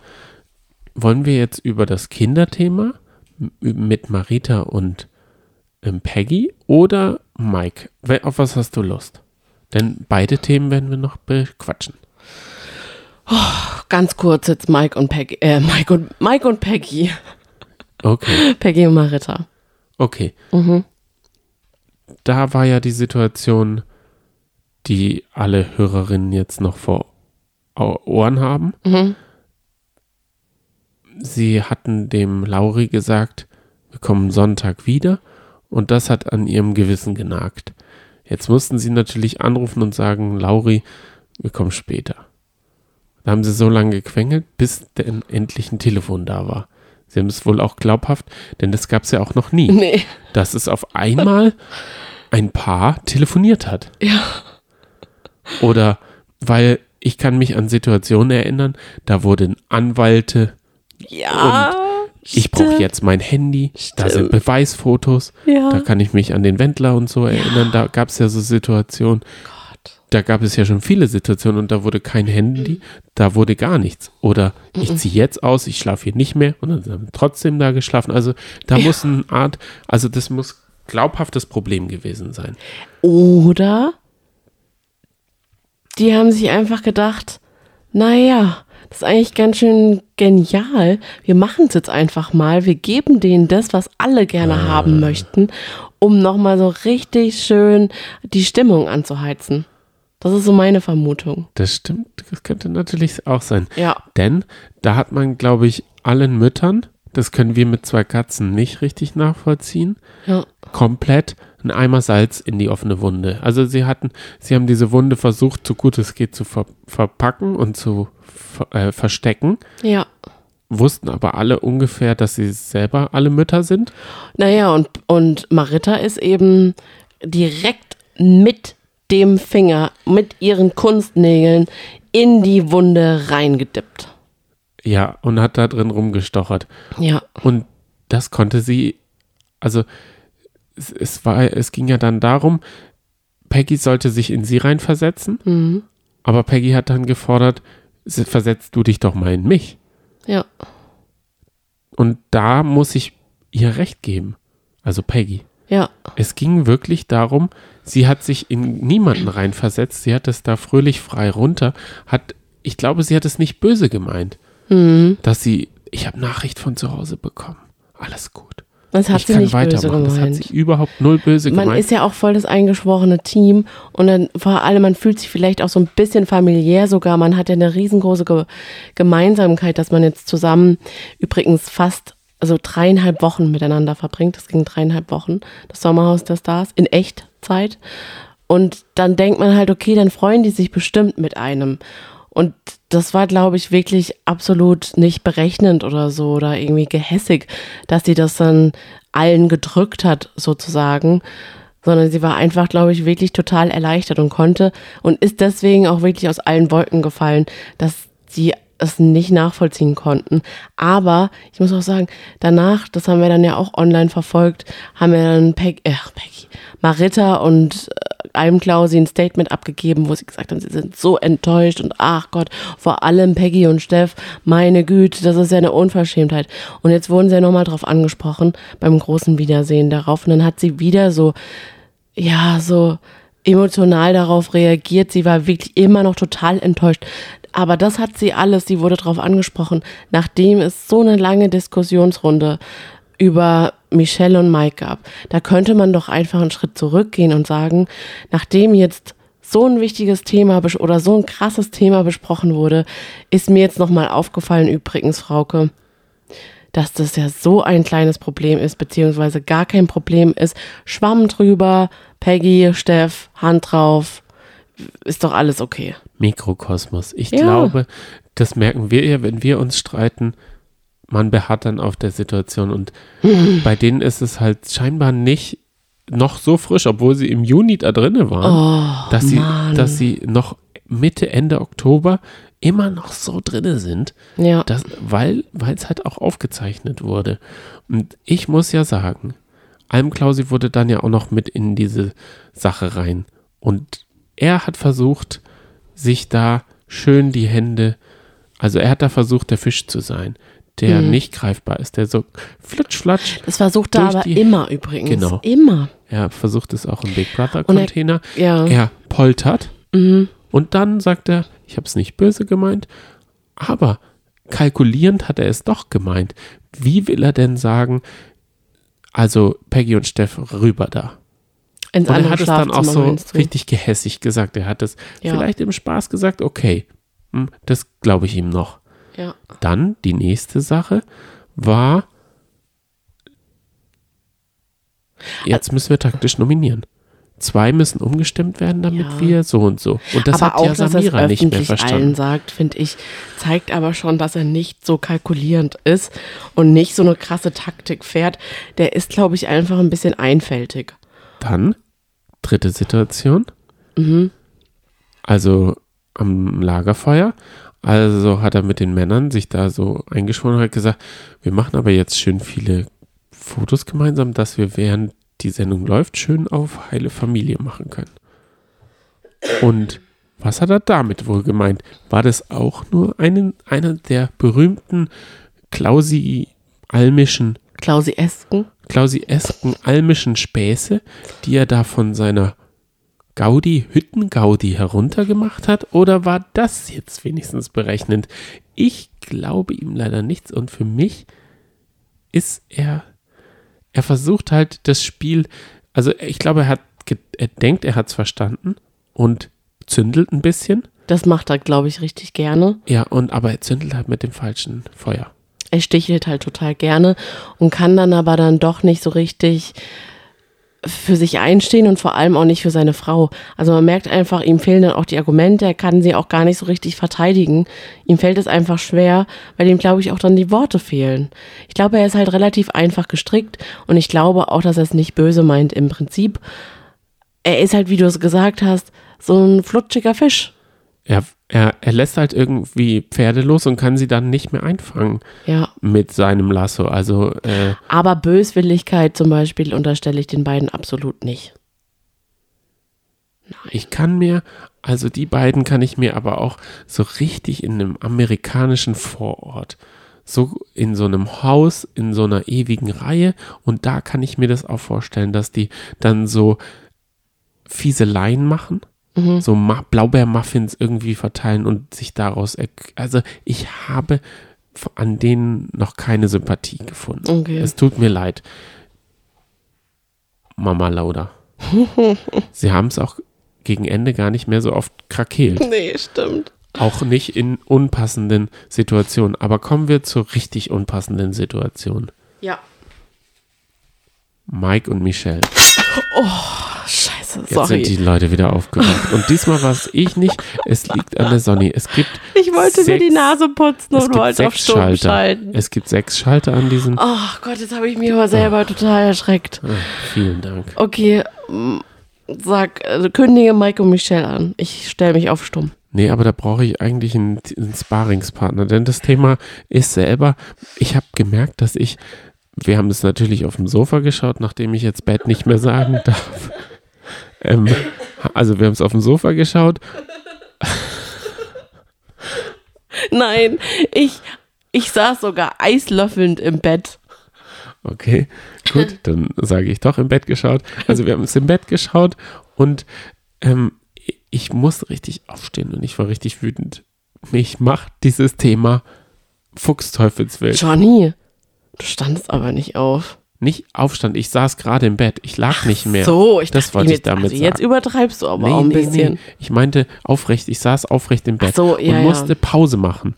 Wollen wir jetzt über das Kinderthema mit Marita und ähm, Peggy oder Mike? Auf was hast du Lust? Denn beide Themen werden wir noch bequatschen. Ganz kurz jetzt Mike und Peggy, äh, Mike und, Mike und Peggy. Okay, Peggy und Marita. okay. Mhm. Da war ja die Situation, die alle Hörerinnen jetzt noch vor Ohren haben. Mhm. Sie hatten dem Lauri gesagt, wir kommen Sonntag wieder und das hat an ihrem Gewissen genagt. Jetzt mussten sie natürlich anrufen und sagen, Lauri, wir kommen später. Da haben sie so lange gequengelt, bis denn endlich ein Telefon da war. Sie haben es wohl auch glaubhaft, denn das gab es ja auch noch nie, Nee. dass es auf einmal ein Paar telefoniert hat. Ja. Oder weil ich kann mich an Situationen erinnern, da wurden Anwalte, Ja. Ich brauche stimmt. jetzt mein Handy, da sind Stimmt. Beweisfotos, Ja. da kann ich mich an den Wendler und so erinnern, da gab es ja so Situationen, Gott. da gab es ja schon viele Situationen und da wurde kein Handy, da wurde gar nichts. Oder ich ziehe jetzt aus, ich schlafe hier nicht mehr und dann haben wir trotzdem da geschlafen. Also da muss eine Art, also das muss glaubhaftes Problem gewesen sein. Oder die haben sich einfach gedacht, naja, das ist eigentlich ganz schön genial. Wir machen es jetzt einfach mal. Wir geben denen das, was alle gerne haben möchten, um nochmal so richtig schön die Stimmung anzuheizen. Das ist so meine Vermutung. Das stimmt, das könnte natürlich auch sein. Ja. Denn da hat man, glaube ich, allen Müttern, das können wir mit zwei Katzen nicht richtig nachvollziehen, Ja. komplett einen Eimer Salz in die offene Wunde. Also sie hatten, sie haben diese Wunde versucht, so gut es geht, zu ver verpacken und zu ver äh, verstecken, Ja. wussten aber alle ungefähr, dass sie selber alle Mütter sind. Naja, und, und Marita ist eben direkt mit dem Finger, mit ihren Kunstnägeln in die Wunde reingedippt. Ja, und hat da drin rumgestochert. Ja. Und das konnte sie, also es, es war, es ging ja dann darum, Peggy sollte sich in sie reinversetzen, Mhm. aber Peggy hat dann gefordert, "Se- versetzt du dich doch mal in mich. Ja. Und da muss ich ihr recht geben. Also Peggy. Ja. Es ging wirklich darum, sie hat sich in niemanden reinversetzt, sie hat es da fröhlich frei runter, hat, ich glaube, sie hat es nicht böse gemeint, Mhm. dass sie, ich habe Nachricht von zu Hause bekommen, alles gut. Das hat ich sie nicht böse weitermachen. Das hat gemeint. sie überhaupt null böse Man gemeint. ist ja auch voll das eingeschworene Team und dann vor allem, man fühlt sich vielleicht auch so ein bisschen familiär sogar. Man hat ja eine riesengroße Ge Gemeinsamkeit, dass man jetzt zusammen übrigens fast also dreieinhalb Wochen miteinander verbringt. Das ging dreieinhalb Wochen, das Sommerhaus der Stars, in Echtzeit. Und dann denkt man halt, okay, dann freuen die sich bestimmt mit einem. Und das war, glaube ich, wirklich absolut nicht berechnend oder so oder irgendwie gehässig, dass sie das dann allen gedrückt hat, sozusagen. Sondern sie war einfach, glaube ich, wirklich total erleichtert und konnte und ist deswegen auch wirklich aus allen Wolken gefallen, dass sie es nicht nachvollziehen konnten. Aber ich muss auch sagen, danach, das haben wir dann ja auch online verfolgt, haben wir dann Peg, äh, Peggy, Marita und äh, Almklausi ein Statement abgegeben, wo sie gesagt haben, sie sind so enttäuscht und ach Gott, vor allem Peggy und Steff, meine Güte, das ist ja eine Unverschämtheit. Und jetzt wurden sie ja nochmal drauf angesprochen, beim großen Wiedersehen darauf. Und dann hat sie wieder so, ja, so emotional darauf reagiert. Sie war wirklich immer noch total enttäuscht. Aber das hat sie alles, sie wurde darauf angesprochen, nachdem es so eine lange Diskussionsrunde über Michelle und Mike gab. Da könnte man doch einfach einen Schritt zurückgehen und sagen, nachdem jetzt so ein wichtiges Thema oder so ein krasses Thema besprochen wurde, ist mir jetzt nochmal aufgefallen übrigens, Frauke, dass das ja so ein kleines Problem ist, beziehungsweise gar kein Problem ist. Schwamm drüber, Peggy, Steff, Hand drauf, ist doch alles okay. Mikrokosmos. Ich Ja. glaube, das merken wir ja, wenn wir uns streiten. Man beharrt dann auf der Situation und bei denen ist es halt scheinbar nicht noch so frisch, obwohl sie im Juni da drinne waren, Oh, dass sie, Mann. dass sie noch Mitte, Ende Oktober immer noch so drinne sind, Ja. das, weil weil es halt auch aufgezeichnet wurde. Und ich muss ja sagen, Almklausi wurde dann ja auch noch mit in diese Sache rein. Und er hat versucht, sich da schön die Hände, also er hat da versucht, der Fisch zu sein, der Mhm. nicht greifbar ist, der so flutsch, flatsch. Das versucht er aber die- immer übrigens. Genau. Immer. Er versucht es auch im Big Brother Und er- Container. Ja. Er poltert. Und dann sagt er, ich habe es nicht böse gemeint, aber kalkulierend hat er es doch gemeint. Wie will er denn sagen, also Peggy und Steff rüber da? Ins Und er hat es dann auch so richtig gehässig gesagt. Er hat es Ja. vielleicht im Spaß gesagt, okay, hm, das glaube ich ihm noch. Ja. Dann die nächste Sache war, jetzt müssen wir taktisch nominieren. Zwei müssen umgestimmt werden, damit Ja. wir so und so. Und das aber hat auch, ja er Samira nicht mehr öffentlich allen verstanden. sagt, finde ich, zeigt aber schon, dass er nicht so kalkulierend ist und nicht so eine krasse Taktik fährt. Der ist, glaube ich, einfach ein bisschen einfältig. Dann, dritte Situation. Mhm. Also am Lagerfeuer. Also hat er mit den Männern sich da so eingeschworen und hat gesagt, wir machen aber jetzt schön viele Fotos gemeinsam, dass wir während die Sendung läuft, schön auf heile Familie machen können. Und was hat er damit wohl gemeint? War das auch nur einen, einer der berühmten Klausi-almischen Klausi-esken. Klausi-esken almischen Späße, die er da von seiner Gaudi, Hütten-Gaudi heruntergemacht hat? Oder war das jetzt wenigstens berechnend? Ich glaube ihm leider nichts und für mich ist er, er versucht halt das Spiel, also ich glaube, er hat, er denkt, er hat es verstanden und zündelt ein bisschen. Das macht er, glaube ich, richtig gerne. Ja, und aber er zündelt halt mit dem falschen Feuer. Er stichelt halt total gerne und kann dann aber dann doch nicht so richtig für sich einstehen und vor allem auch nicht für seine Frau. Also man merkt einfach, ihm fehlen dann auch die Argumente, er kann sie auch gar nicht so richtig verteidigen. Ihm fällt es einfach schwer, weil ihm, glaube ich, auch dann die Worte fehlen. Ich glaube, er ist halt relativ einfach gestrickt und ich glaube auch, dass er es nicht böse meint im Prinzip. Er ist halt, wie du es gesagt hast, so ein flutschiger Fisch. Er, er, er lässt halt irgendwie Pferde los und kann sie dann nicht mehr einfangen Ja, mit seinem Lasso. Also, äh, aber Böswilligkeit zum Beispiel unterstelle ich den beiden absolut nicht. ich kann mir, also die beiden kann ich mir aber auch so richtig in einem amerikanischen Vorort, so in so einem Haus, in so einer ewigen Reihe und da kann ich mir das auch vorstellen, dass die dann so Fieseleien machen. So Ma Blaubeermuffins irgendwie verteilen und sich daraus. Also, ich habe an denen noch keine Sympathie gefunden. Okay. Es tut mir leid. Mama Lauda. Sie haben es auch gegen Ende gar nicht mehr so oft krakeelt. Nee, stimmt. Auch nicht in unpassenden Situationen. Aber kommen wir zur richtig unpassenden Situation. Ja. Mike und Michelle. Scheiße, Jetzt sorry. sind die Leute wieder aufgewacht. Und diesmal war es ich nicht. Es liegt an der Sonne. Es gibt ich wollte mir sechs- die Nase putzen und wollte auf Stumm Schalter. schalten. Es gibt sechs Schalter an diesem. Ach Gott, jetzt habe ich mich aber selber total erschreckt. Ah, vielen Dank. Okay, sag, also kündige Mike und Michelle an. Ich stelle mich auf Stumm. Nee, aber da brauche ich eigentlich einen, einen Sparingspartner, denn das Thema ist selber, ich habe gemerkt, dass ich, wir haben es natürlich auf dem Sofa geschaut, nachdem ich jetzt Bett nicht mehr sagen darf. Ähm, also wir haben es auf dem Sofa geschaut. Nein, ich, ich saß sogar eislöffelnd im Bett. Okay, gut, dann sage ich doch im Bett geschaut. Also wir haben es im Bett geschaut und ähm, ich muss richtig aufstehen und ich war richtig wütend. Mich macht dieses Thema Fuchsteufelswild. Johnny, du standest aber nicht auf. Nicht Aufstand, ich saß gerade im Bett, ich lag nicht mehr. So, ich das dachte wollte ich jetzt, damit also jetzt sagen. übertreibst du aber auch ein bisschen. Ich meinte aufrecht, ich saß aufrecht im Bett Ach so, ja, und ja. musste Pause machen,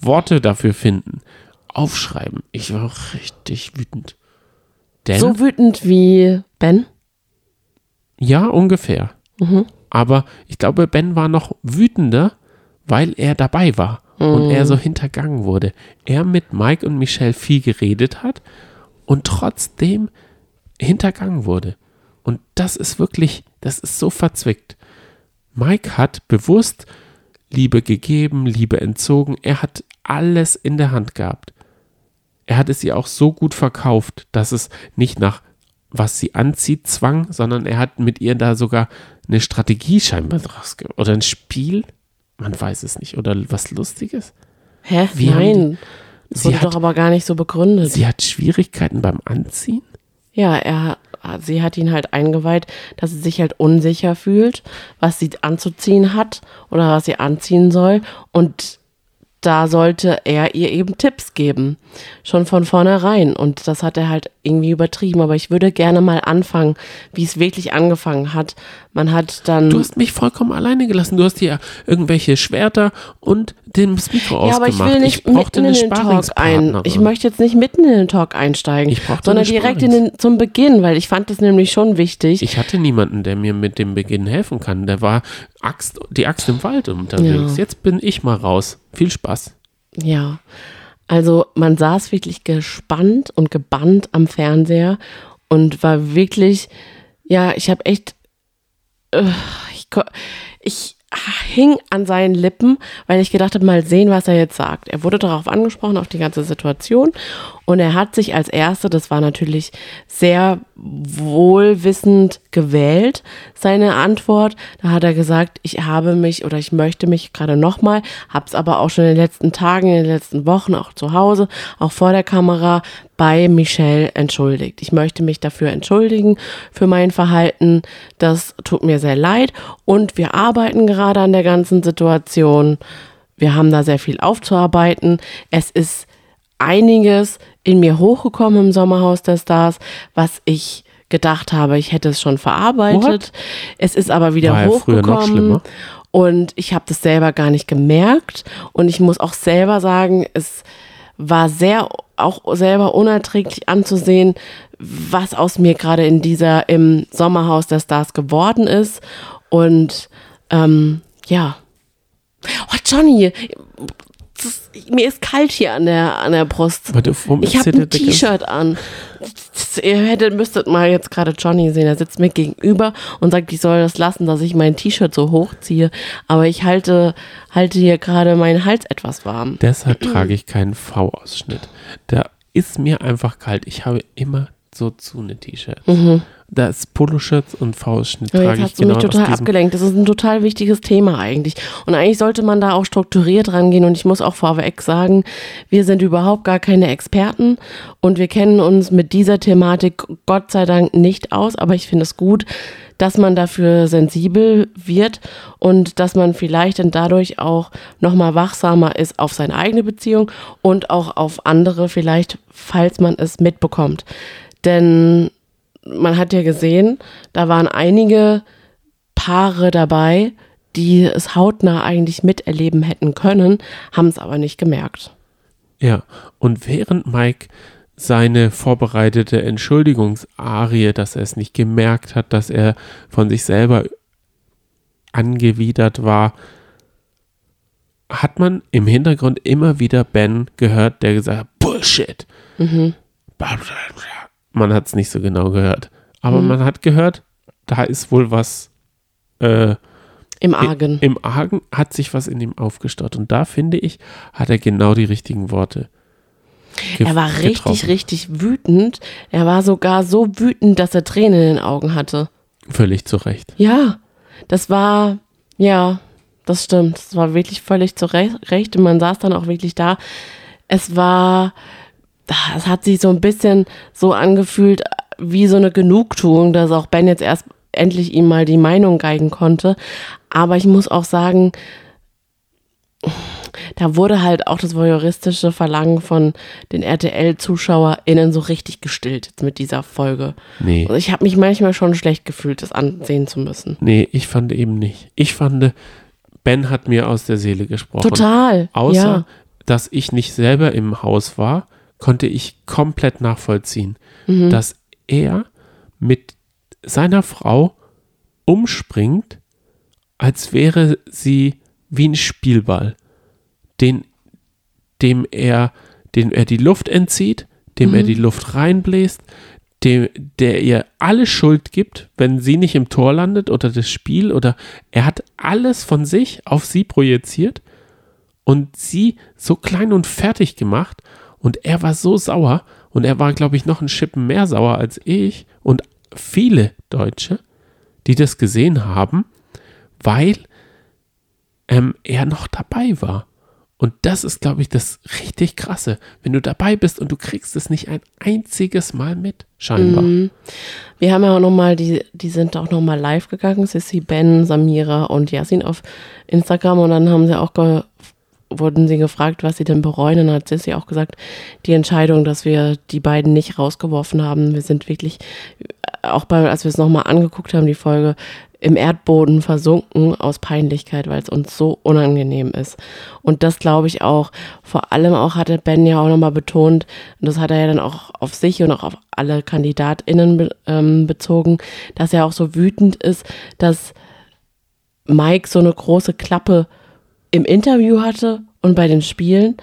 Worte dafür finden, aufschreiben. Ich war richtig wütend. Denn, So wütend wie Ben? ja, ungefähr. Mhm. Aber ich glaube, Ben war noch wütender, weil er dabei war und Mhm. er so hintergangen wurde. Er mit Mike und Michelle viel geredet hat und trotzdem hintergangen wurde. Und das ist wirklich, das ist so verzwickt. Mike hat bewusst Liebe gegeben, Liebe entzogen. Er hat alles in der Hand gehabt. Er hat es ihr auch so gut verkauft, dass es nicht nach was sie anzieht zwang, sondern er hat mit ihr da sogar eine Strategie scheinbar draus oder ein Spiel, man weiß es nicht, oder was Lustiges. Hä? Wie Nein. Das Sie wurde hat- doch aber gar nicht so begründet. Sie hat Schwierigkeiten beim Anziehen? ja, er sie hat ihn halt eingeweiht, dass sie sich halt unsicher fühlt, was sie anzuziehen hat oder was sie anziehen soll. Und da sollte er ihr eben Tipps geben. Schon von vornherein. Und das hat er halt irgendwie übertrieben. Aber ich würde gerne mal anfangen, wie es wirklich angefangen hat. Man hat dann. Du hast mich vollkommen alleine gelassen. Du hast hier irgendwelche Schwerter und den Mikro ja, aber ich will nicht mitten in den Talk ein. Ich möchte jetzt nicht mitten in den Talk einsteigen, sondern direkt in den, zum Beginn, weil ich fand das nämlich schon wichtig. Ich hatte niemanden, der mir mit dem Beginn helfen kann. Der war Axt, die Axt im Wald unterwegs. Ja. Jetzt bin ich mal raus. Viel Spaß. Ja. Also man saß wirklich gespannt und gebannt am Fernseher und war wirklich, ja, ich habe echt, äh, ich, ich hing an seinen Lippen, weil ich gedacht habe, mal sehen, was er jetzt sagt. Er wurde darauf angesprochen, auf die ganze Situation. Und er hat sich als Erste, das war natürlich sehr wohlwissend gewählt, seine Antwort. Da hat er gesagt, ich habe mich oder ich möchte mich gerade nochmal, habe es aber auch schon in den letzten Tagen, in den letzten Wochen, auch zu Hause, auch vor der Kamera bei Michelle entschuldigt. Ich möchte mich dafür entschuldigen für mein Verhalten. Das tut mir sehr leid. Und wir arbeiten gerade an der ganzen Situation. Wir haben da sehr viel aufzuarbeiten. Es ist einiges in mir hochgekommen im Sommerhaus der Stars, was ich gedacht habe, ich hätte es schon verarbeitet. What? Es ist aber wieder War hochgekommen. und ich habe das selber gar nicht gemerkt. Und ich muss auch selber sagen, es war sehr, auch selber unerträglich anzusehen, was aus mir gerade in dieser, im Sommerhaus der Stars geworden ist. Und ähm, ja. Oh, Johnny, ist, mir ist kalt hier an der, an der Brust. Warte, ich habe ein T-Shirt an. Ihr hättet, müsstet mal jetzt gerade Johnny sehen. Er sitzt mir gegenüber und sagt, ich soll das lassen, dass ich mein T-Shirt so hochziehe. Aber ich halte, halte hier gerade meinen Hals etwas warm. Deshalb trage ich keinen V-Ausschnitt. Da ist mir einfach kalt. Ich habe immer so zu eine T-Shirts. Mhm. Da ist Poloshirts und V-Schnitt ja, trage ich. Jetzt hast du mich genau total abgelenkt. Das ist ein total wichtiges Thema eigentlich. Und eigentlich sollte man da auch strukturiert rangehen. Und ich muss auch vorweg sagen, wir sind überhaupt gar keine Experten und wir kennen uns mit dieser Thematik Gott sei Dank nicht aus. Aber ich finde es gut, dass man dafür sensibel wird und dass man vielleicht dann dadurch auch nochmal wachsamer ist auf seine eigene Beziehung und auch auf andere vielleicht, falls man es mitbekommt. Denn man hat ja gesehen, da waren einige Paare dabei, die es hautnah eigentlich miterleben hätten können, haben es aber nicht gemerkt. Ja, und während Mike seine vorbereitete Entschuldigungsarie, dass er es nicht gemerkt hat, dass er von sich selber angewidert war, hat man im Hintergrund immer wieder Ben gehört, der gesagt hat, Bullshit. Mhm man hat es nicht so genau gehört. Aber mhm. man hat gehört, da ist wohl was äh, im Argen. Im Argen hat sich was in ihm aufgestaut. Und da finde ich, hat er genau die richtigen Worte. Er war richtig, getroffen. richtig wütend. Er war sogar so wütend, dass er Tränen in den Augen hatte. Völlig zu Recht. Ja, das war, ja, das stimmt. Das war wirklich völlig zu Recht. Und man saß dann auch wirklich da. Es war, es hat sich so ein bisschen so angefühlt wie so eine Genugtuung, dass auch Ben jetzt erst endlich ihm mal die Meinung geigen konnte. Aber ich muss auch sagen, da wurde halt auch das voyeuristische Verlangen von den RTL-ZuschauerInnen so richtig gestillt jetzt mit dieser Folge. Nee. Also ich habe mich manchmal schon schlecht gefühlt, das ansehen zu müssen. Nee, ich fand eben nicht. Ich fand, Ben hat mir aus der Seele gesprochen. Total. Außer, ja. dass ich nicht selber im Haus war konnte ich komplett nachvollziehen, mhm. dass er mit seiner Frau umspringt, als wäre sie wie ein Spielball, den, dem er, dem er die Luft entzieht, dem mhm. er die Luft reinbläst, dem, der ihr alle Schuld gibt, wenn sie nicht im Tor landet oder das Spiel oder er hat alles von sich auf sie projiziert und sie so klein und fertig gemacht und er war so sauer und er war, glaube ich, noch ein Schippen mehr sauer als ich und viele Deutsche, die das gesehen haben, weil ähm, er noch dabei war. Und das ist, glaube ich, das richtig krasse, wenn du dabei bist und du kriegst es nicht ein einziges Mal mit, scheinbar. Mhm. Wir haben ja auch nochmal, die, die sind auch nochmal live gegangen, Sissy, Ben, Samira und Yasin auf Instagram und dann haben sie auch wurden sie gefragt, was sie denn bereuen. Und dann hat Sissy auch gesagt, die Entscheidung, dass wir die beiden nicht rausgeworfen haben. Wir sind wirklich, auch bei, als wir es nochmal angeguckt haben, die Folge, im Erdboden versunken aus Peinlichkeit, weil es uns so unangenehm ist. Und das glaube ich auch, vor allem auch hatte Ben ja auch nochmal betont, und das hat er ja dann auch auf sich und auch auf alle KandidatInnen be ähm, bezogen, dass er auch so wütend ist, dass Mike so eine große Klappe im Interview hatte und bei den Spielen,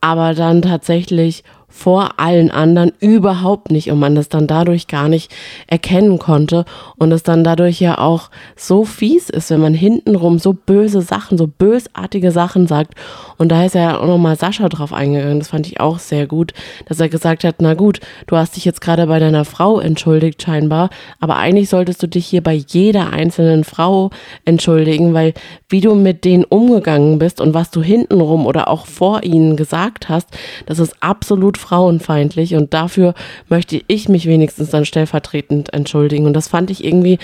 aber dann tatsächlich vor allen anderen überhaupt nicht und man das dann dadurch gar nicht erkennen konnte und es dann dadurch ja auch so fies ist, wenn man hintenrum so böse Sachen, so bösartige Sachen sagt. Und da ist ja auch nochmal Sascha drauf eingegangen, das fand ich auch sehr gut, dass er gesagt hat, na gut, du hast dich jetzt gerade bei deiner Frau entschuldigt scheinbar, aber eigentlich solltest du dich hier bei jeder einzelnen Frau entschuldigen, weil wie du mit denen umgegangen bist und was du hintenrum oder auch vor ihnen gesagt hast, das ist absolut frauenfeindlich und dafür möchte ich mich wenigstens dann stellvertretend entschuldigen. Und das fand ich irgendwie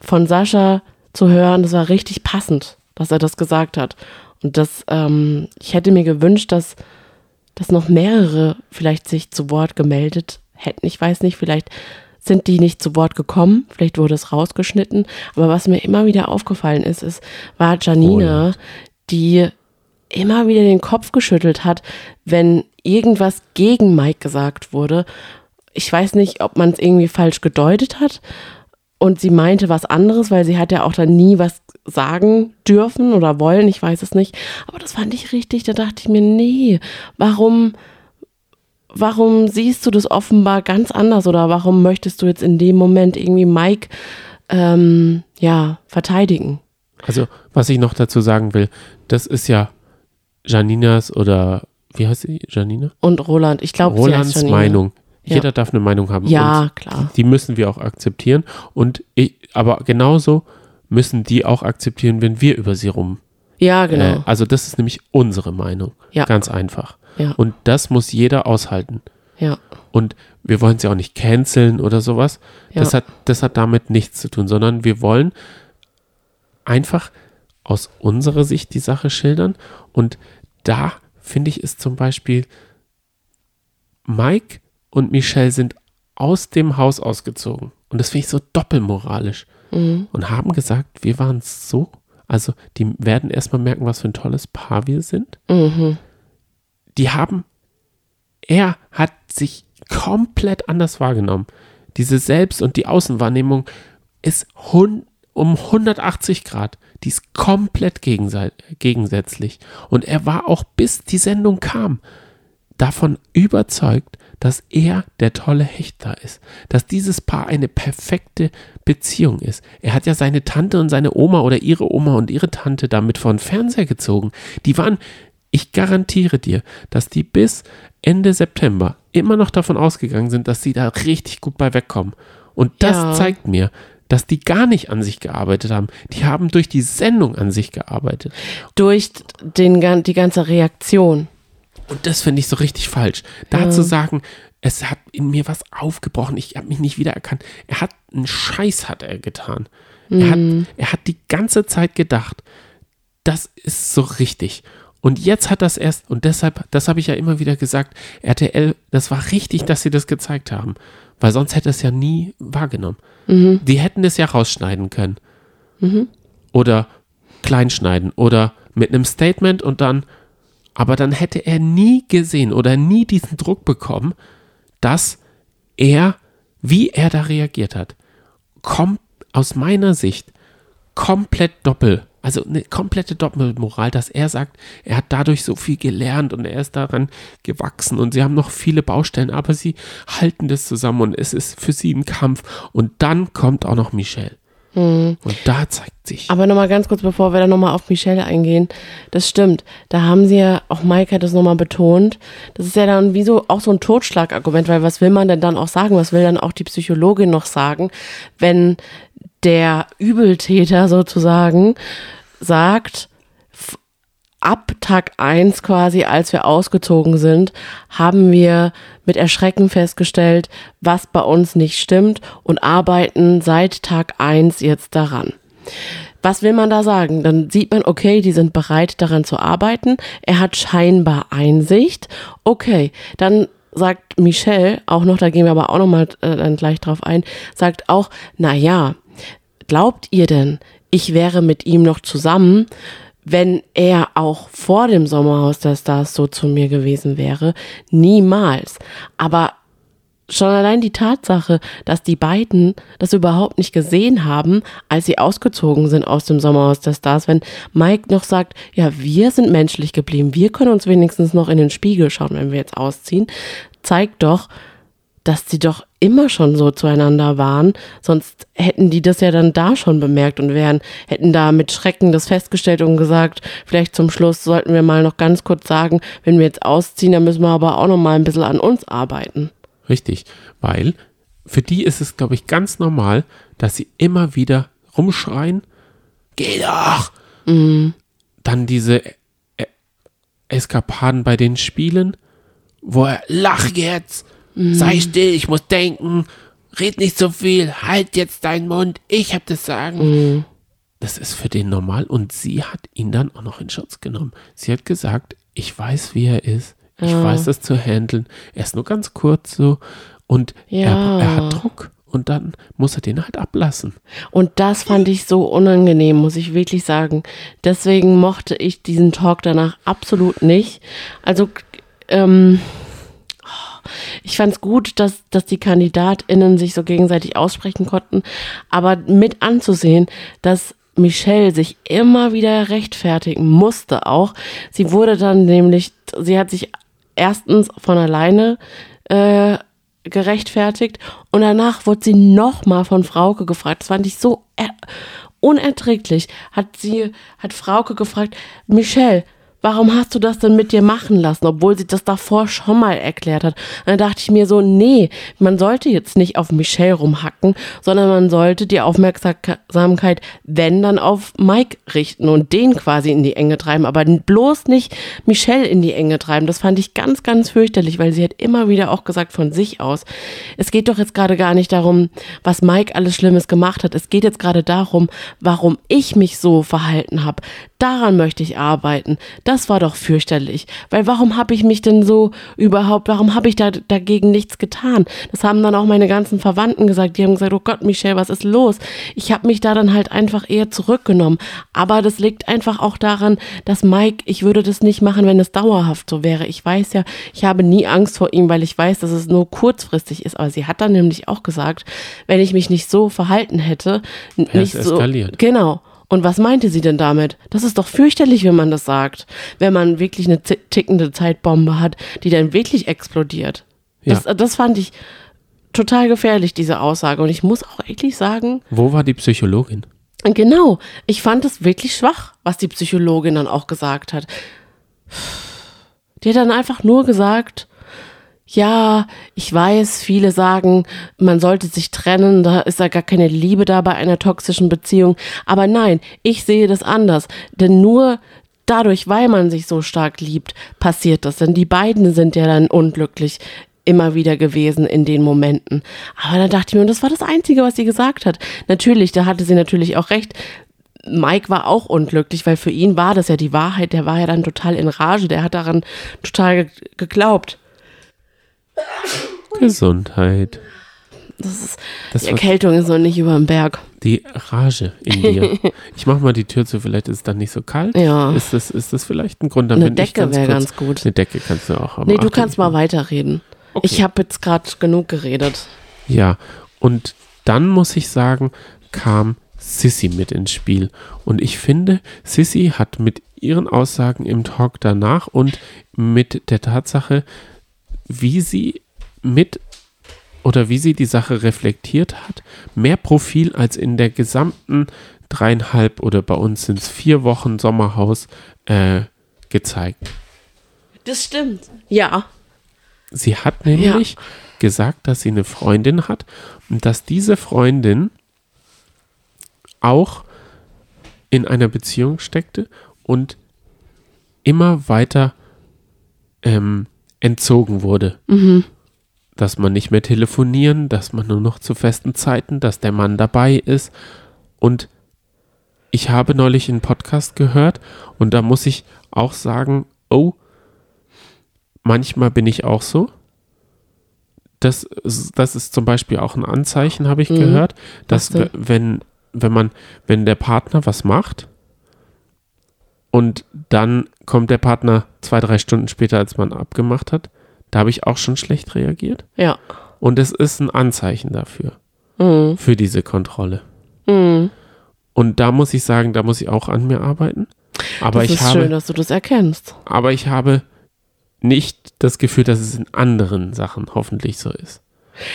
von Sascha zu hören, das war richtig passend, dass er das gesagt hat. Und das, ähm, ich hätte mir gewünscht, dass, dass noch mehrere vielleicht sich zu Wort gemeldet hätten. Ich weiß nicht, vielleicht sind die nicht zu Wort gekommen, vielleicht wurde es rausgeschnitten. Aber was mir immer wieder aufgefallen ist, ist, war Janina, die immer wieder den Kopf geschüttelt hat, wenn irgendwas gegen Mike gesagt wurde. Ich weiß nicht, ob man es irgendwie falsch gedeutet hat und sie meinte was anderes, weil sie hat ja auch dann nie was sagen dürfen oder wollen, ich weiß es nicht. Aber das fand ich richtig, da dachte ich mir, nee, warum, warum siehst du das offenbar ganz anders oder warum möchtest du jetzt in dem Moment irgendwie Mike ähm, ja, verteidigen? Also, was ich noch dazu sagen will, das ist ja Janinas oder wie heißt sie? Janina? Und Roland, ich glaube, Rolands Meinung. Ja. Jeder darf eine Meinung haben. Ja, klar. Die müssen wir auch akzeptieren. Und ich, aber genauso müssen die auch akzeptieren, wenn wir über sie rum. Ja, genau. Äh, also das ist nämlich unsere Meinung. Ja. Ganz einfach. Ja. Und das muss jeder aushalten. Ja. Und wir wollen sie auch nicht canceln oder sowas. Ja. Das, hat, das hat damit nichts zu tun, sondern wir wollen einfach aus unserer Sicht die Sache schildern. Und da finde ich es zum Beispiel, Mike und Michelle sind aus dem Haus ausgezogen. Und das finde ich so doppelmoralisch. Mhm. Und haben gesagt, wir waren so. Also, die werden erstmal merken, was für ein tolles Paar wir sind. Mhm. Die haben, er hat sich komplett anders wahrgenommen. Diese Selbst- und die Außenwahrnehmung ist hun um 180 Grad. Die ist komplett gegensätzlich. Und er war auch bis die Sendung kam davon überzeugt, dass er der tolle Hechter ist, dass dieses Paar eine perfekte Beziehung ist. Er hat ja seine Tante und seine Oma oder ihre Oma und ihre Tante damit vor den Fernseher gezogen. Die waren, ich garantiere dir, dass die bis Ende September immer noch davon ausgegangen sind, dass sie da richtig gut bei wegkommen. Und das Ja. zeigt mir, dass die gar nicht an sich gearbeitet haben. Die haben durch die Sendung an sich gearbeitet. Durch den, die ganze Reaktion. Und das finde ich so richtig falsch. Da zu sagen, es hat in mir was aufgebrochen, ich habe mich nicht wiedererkannt. Er hat einen Scheiß hat er getan. Er, hat, er hat die ganze Zeit gedacht, das ist so richtig. Und jetzt hat das erst, und deshalb, das habe ich ja immer wieder gesagt, RTL, das war richtig, dass sie das gezeigt haben. Weil sonst hätte es ja nie wahrgenommen. Die hätten es ja rausschneiden können. Oder kleinschneiden. Oder mit einem Statement und dann, aber dann hätte er nie gesehen oder nie diesen Druck bekommen, dass er, wie er da reagiert hat, kom aus meiner Sicht komplett doppel, also eine komplette Doppelmoral, dass er sagt, er hat dadurch so viel gelernt und er ist daran gewachsen und sie haben noch viele Baustellen, aber sie halten das zusammen und es ist für sie ein Kampf. Und dann kommt auch noch Michelle. Und da zeigt sich. Aber nochmal ganz kurz, bevor wir dann nochmal auf Michelle eingehen. Das stimmt. Da haben sie ja, auch Mike hat das nochmal betont. Das ist ja dann wie so auch so ein Totschlagargument, weil was will man denn dann auch sagen? Was will dann auch die Psychologin noch sagen, wenn der Übeltäter sozusagen sagt, ab Tag eins quasi, als wir ausgezogen sind, haben wir mit Erschrecken festgestellt, was bei uns nicht stimmt und arbeiten seit Tag eins jetzt daran. Was will man da sagen? Dann sieht man, okay, die sind bereit daran zu arbeiten. Er hat scheinbar Einsicht. Okay, dann sagt Michelle auch noch, da gehen wir aber auch noch mal äh, dann gleich drauf ein, sagt auch, na ja, glaubt ihr denn, ich wäre mit ihm noch zusammen, wenn er auch vor dem Sommerhaus der Stars so zu mir gewesen wäre? Niemals. Aber schon allein die Tatsache, dass die beiden das überhaupt nicht gesehen haben, als sie ausgezogen sind aus dem Sommerhaus der Stars, wenn Mike noch sagt, ja, wir sind menschlich geblieben, wir können uns wenigstens noch in den Spiegel schauen, wenn wir jetzt ausziehen, zeigt doch, dass sie doch immer schon so zueinander waren, sonst hätten die das ja dann da schon bemerkt und wären, hätten da mit Schrecken das festgestellt und gesagt, vielleicht zum Schluss sollten wir mal noch ganz kurz sagen, wenn wir jetzt ausziehen, dann müssen wir aber auch noch mal ein bisschen an uns arbeiten. Richtig, weil für die ist es, glaube ich, ganz normal, dass sie immer wieder rumschreien, geh doch! Mhm. Dann diese e Eskapaden bei den Spielen, wo er, lach jetzt! Mhm. Sei still, ich muss denken. Red nicht so viel. Halt jetzt deinen Mund. Ich hab das Sagen. Mhm. Das ist für den normal. Und sie hat ihn dann auch noch in Schutz genommen. Sie hat gesagt, ich weiß, wie er ist. Ich ja. weiß das zu handeln. Er ist nur ganz kurz so. Und ja. er, er hat Druck und dann muss er den halt ablassen. Und das fand ich so unangenehm, muss ich wirklich sagen. Deswegen mochte ich diesen Talk danach absolut nicht. Also, ähm, ich fand es gut, dass, dass die KandidatInnen sich so gegenseitig aussprechen konnten, aber mit anzusehen, dass Michelle sich immer wieder rechtfertigen musste auch. Sie wurde dann nämlich, sie hat sich erstens von alleine äh, gerechtfertigt und danach wurde sie nochmal von Frauke gefragt. Das fand ich so unerträglich. Hat sie, hat Frauke gefragt, Michelle, warum hast du das denn mit dir machen lassen, obwohl sie das davor schon mal erklärt hat. Und dann dachte ich mir so, nee, man sollte jetzt nicht auf Michelle rumhacken, sondern man sollte die Aufmerksamkeit, wenn dann auf Mike richten und den quasi in die Enge treiben, aber bloß nicht Michelle in die Enge treiben. Das fand ich ganz, ganz fürchterlich, weil sie hat immer wieder auch gesagt von sich aus, es geht doch jetzt gerade gar nicht darum, was Mike alles Schlimmes gemacht hat. Es geht jetzt gerade darum, warum ich mich so verhalten habe. Daran möchte ich arbeiten. Das war doch fürchterlich. Weil warum habe ich mich denn so überhaupt, warum habe ich da dagegen nichts getan? Das haben dann auch meine ganzen Verwandten gesagt. Die haben gesagt, oh Gott, Michelle, was ist los? Ich habe mich da dann halt einfach eher zurückgenommen. Aber das liegt einfach auch daran, dass Mike, ich würde das nicht machen, wenn es dauerhaft so wäre. Ich weiß ja, ich habe nie Angst vor ihm, weil ich weiß, dass es nur kurzfristig ist. Aber sie hat dann nämlich auch gesagt, wenn ich mich nicht so verhalten hätte, nicht so. Genau. Und was meinte sie denn damit? Das ist doch fürchterlich, wenn man das sagt. Wenn man wirklich eine tickende Zeitbombe hat, die dann wirklich explodiert. Ja. Das, das fand ich total gefährlich, diese Aussage. Und ich muss auch ehrlich sagen. Wo war die Psychologin? Genau. Ich fand es wirklich schwach, was die Psychologin dann auch gesagt hat. Die hat dann einfach nur gesagt, ja, ich weiß, viele sagen, man sollte sich trennen, da ist ja gar keine Liebe da bei einer toxischen Beziehung. Aber nein, ich sehe das anders. Denn nur dadurch, weil man sich so stark liebt, passiert das. Denn die beiden sind ja dann unglücklich immer wieder gewesen in den Momenten. Aber da dachte ich mir, und das war das Einzige, was sie gesagt hat. Natürlich, da hatte sie natürlich auch recht. Mike war auch unglücklich, weil für ihn war das ja die Wahrheit. Der war ja dann total in Rage. Der hat daran total geglaubt. Gesundheit. Das ist, das die Erkältung ist noch nicht über dem Berg. Die Rage in dir. ich mach mal die Tür zu, vielleicht ist es dann nicht so kalt. Ja. Ist das, ist das vielleicht ein Grund? Dann Eine Decke wäre ganz gut. Eine Decke kannst du auch haben. Nee, du kannst mal weiterreden. Okay. Ich habe jetzt gerade genug geredet. Ja, und dann muss ich sagen, kam Sissy mit ins Spiel. Und ich finde, Sissy hat mit ihren Aussagen im Talk danach und mit der Tatsache, wie sie mit oder wie sie die Sache reflektiert hat, mehr Profil als in der gesamten dreieinhalb oder bei uns sind es vier Wochen Sommerhaus äh, gezeigt. Das stimmt, ja. Sie hat nämlich ja. gesagt, dass sie eine Freundin hat und dass diese Freundin auch in einer Beziehung steckte und immer weiter ähm, entzogen wurde. Mhm. Dass man nicht mehr telefonieren, dass man nur noch zu festen Zeiten, dass der Mann dabei ist. Und ich habe neulich einen Podcast gehört und da muss ich auch sagen, oh, manchmal bin ich auch so. Das, das ist zum Beispiel auch ein Anzeichen, habe ich Mhm. gehört, dass wenn, wenn man, wenn der Partner was macht und dann kommt der Partner zwei, drei Stunden später, als man abgemacht hat, da habe ich auch schon schlecht reagiert. Ja. Und es ist ein Anzeichen dafür, Mhm. für diese Kontrolle. Mhm. Und da muss ich sagen, da muss ich auch an mir arbeiten. Aber das ich ist habe, schön, dass du das erkennst. aber ich habe nicht das Gefühl, dass es in anderen Sachen hoffentlich so ist.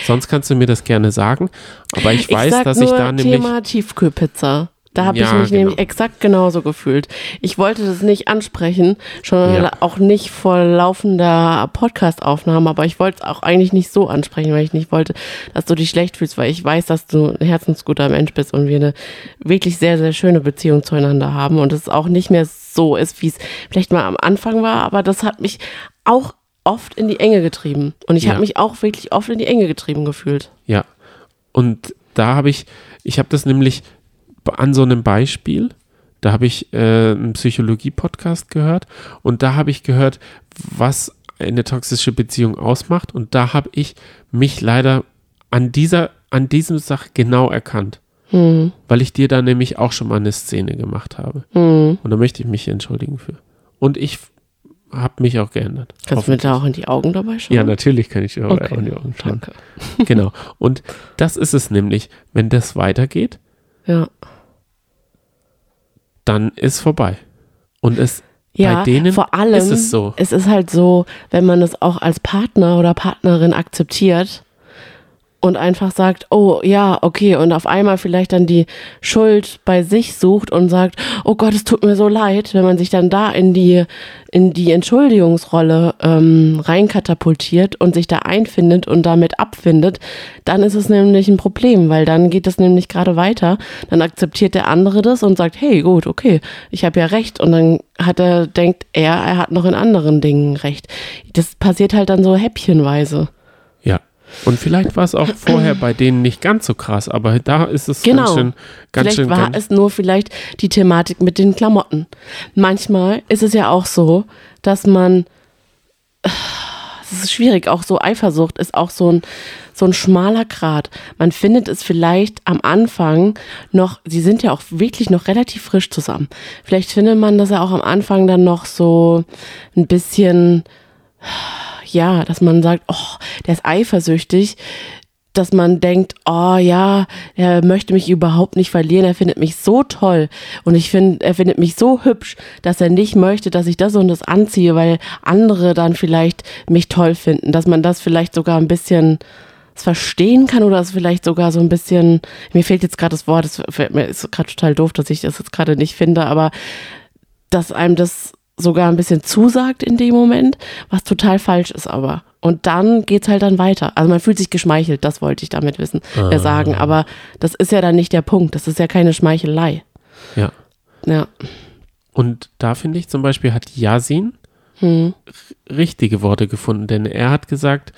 Sonst kannst du mir das gerne sagen, aber ich weiß, dass ich nur da nämlich Thema Tiefkühlpizza. Da habe ich Ja, mich genau. nämlich exakt genauso gefühlt. Ich wollte das nicht ansprechen, schon Ja. auch nicht vor laufender Podcast-Aufnahme, aber ich wollte es auch eigentlich nicht so ansprechen, weil ich nicht wollte, dass du dich schlecht fühlst, weil ich weiß, dass du ein herzensguter Mensch bist und wir eine wirklich sehr, sehr schöne Beziehung zueinander haben und es auch nicht mehr so ist, wie es vielleicht mal am Anfang war, aber das hat mich auch oft in die Enge getrieben und ich Ja. habe mich auch wirklich oft in die Enge getrieben gefühlt. Ja. Und da habe ich, ich habe das nämlich an so einem Beispiel, da habe ich äh, einen Psychologie-Podcast gehört und da habe ich gehört, was eine toxische Beziehung ausmacht und da habe ich mich leider an dieser, an diesem Sache genau erkannt, Hm, weil ich dir da nämlich auch schon mal eine Szene gemacht habe hm. und da möchte ich mich entschuldigen für. Und ich habe mich auch geändert. Kannst du mir da auch in die Augen dabei schauen? Ja, natürlich kann ich dir auch Okay, in die Augen schauen. Danke. Genau. Und das ist es nämlich, wenn das weitergeht, Ja. dann ist vorbei. Und es Ja, bei denen vor allem, ist es so. es ist halt so, wenn man es auch als Partner oder Partnerin akzeptiert und einfach sagt, oh ja, okay, und auf einmal vielleicht dann die Schuld bei sich sucht und sagt, oh Gott, es tut mir so leid, wenn man sich dann da in die, in die Entschuldigungsrolle ähm, reinkatapultiert und sich da einfindet und damit abfindet, dann ist es nämlich ein Problem, weil dann geht es nämlich gerade weiter. Dann akzeptiert der andere das und sagt, hey, gut, okay, ich habe ja recht. Und dann hat er, denkt er, er hat noch in anderen Dingen recht. Das passiert halt dann so häppchenweise. Und vielleicht war es auch vorher bei denen nicht ganz so krass, aber da ist es Genau. ganz schön, ganz vielleicht schön, war ganz, es nur vielleicht die Thematik mit den Klamotten. Manchmal ist es ja auch so, dass man, es ist schwierig, auch so Eifersucht ist auch so ein, so ein schmaler Grat. Man findet es vielleicht am Anfang noch, sie sind ja auch wirklich noch relativ frisch zusammen. Vielleicht findet man das ja auch am Anfang dann noch so ein bisschen, ja, dass man sagt, oh, der ist eifersüchtig, dass man denkt, oh ja, er möchte mich überhaupt nicht verlieren, er findet mich so toll und ich finde, er findet mich so hübsch, dass er nicht möchte, dass ich das und das anziehe, weil andere dann vielleicht mich toll finden, dass man das vielleicht sogar ein bisschen verstehen kann oder es vielleicht sogar so ein bisschen, mir fehlt jetzt gerade das Wort, es ist gerade total doof, dass ich das jetzt gerade nicht finde, aber dass einem das sogar ein bisschen zusagt in dem Moment, was total falsch ist aber. Und dann geht's halt dann weiter. Also man fühlt sich geschmeichelt, das wollte ich damit wissen, äh, sagen. Aber das ist ja dann nicht der Punkt. Das ist ja keine Schmeichelei. ja. Ja. Und da finde ich zum Beispiel hat Yasin Hm. richtige Worte gefunden, denn er hat gesagt,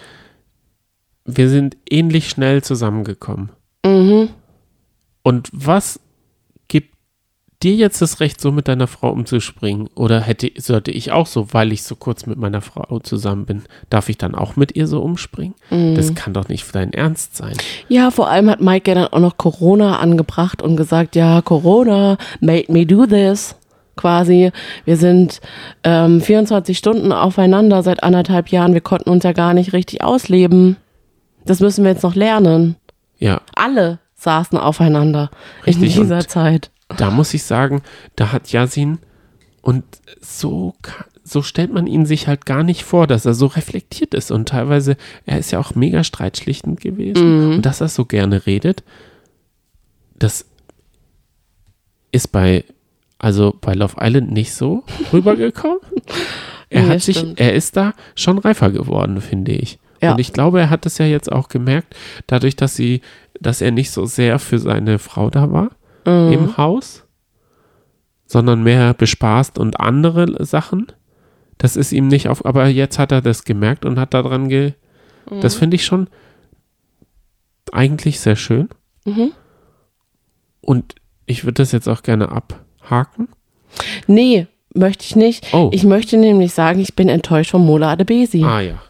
wir sind ähnlich schnell zusammengekommen. Mhm. Und was dir jetzt das Recht, so mit deiner Frau umzuspringen? Oder hätte, sollte ich auch so, weil ich so kurz mit meiner Frau zusammen bin, darf ich dann auch mit ihr so umspringen? Mhm. Das kann doch nicht dein Ernst sein. Ja, vor allem hat Mike ja dann auch noch Corona angebracht und gesagt, ja, Corona made me do this. Quasi, wir sind ähm, 24 Stunden aufeinander seit anderthalb Jahren. Wir konnten uns ja gar nicht richtig ausleben. Das müssen wir jetzt noch lernen. Ja, Alle saßen aufeinander Richtig, in dieser Zeit. Da muss ich sagen, da hat Yasin und so, so stellt man ihn sich halt gar nicht vor, dass er so reflektiert ist und teilweise, er ist ja auch mega streitschlichtend gewesen und dass er so gerne redet, das ist bei, also bei Love Island nicht so rübergekommen. Er Nee, hat sich, stimmt. er ist da schon reifer geworden, finde ich. Ja. Und ich glaube, er hat es ja jetzt auch gemerkt, dadurch, dass sie, dass er nicht so sehr für seine Frau da war Mhm. im Haus, sondern mehr bespaßt und andere Sachen. Das ist ihm nicht auf, aber jetzt hat er das gemerkt und hat daran ge. Das finde ich schon eigentlich sehr schön. Mhm. Und ich würde das jetzt auch gerne abhaken. Nee, möchte ich nicht. Oh. Ich möchte nämlich sagen, ich bin enttäuscht von Mola Adebesi. Ah ja.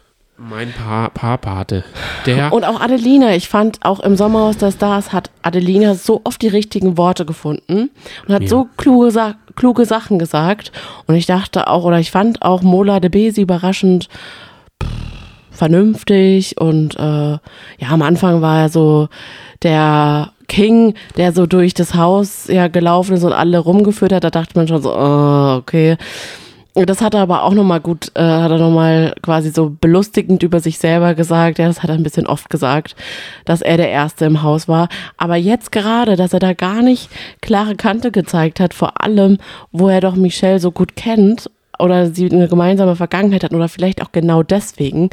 Mein pa Paarpate. Der. Und auch Adelina, ich fand auch im Sommerhaus der Stars hat Adelina so oft die richtigen Worte gefunden und hat Ja. so kluge, Sa kluge Sachen gesagt. Und ich dachte auch, oder ich fand auch Mola de Besi überraschend pff, vernünftig und äh, ja, am Anfang war er so der King, der so durch das Haus ja gelaufen ist und alle rumgeführt hat. Da dachte man schon so, oh, okay. Das hat er aber auch nochmal gut, äh, hat er nochmal quasi so belustigend über sich selber gesagt. Ja, das hat er ein bisschen oft gesagt, dass er der Erste im Haus war. Aber jetzt gerade, dass er da gar nicht klare Kante gezeigt hat, vor allem, wo er doch Michelle so gut kennt oder sie eine gemeinsame Vergangenheit hat oder vielleicht auch genau deswegen,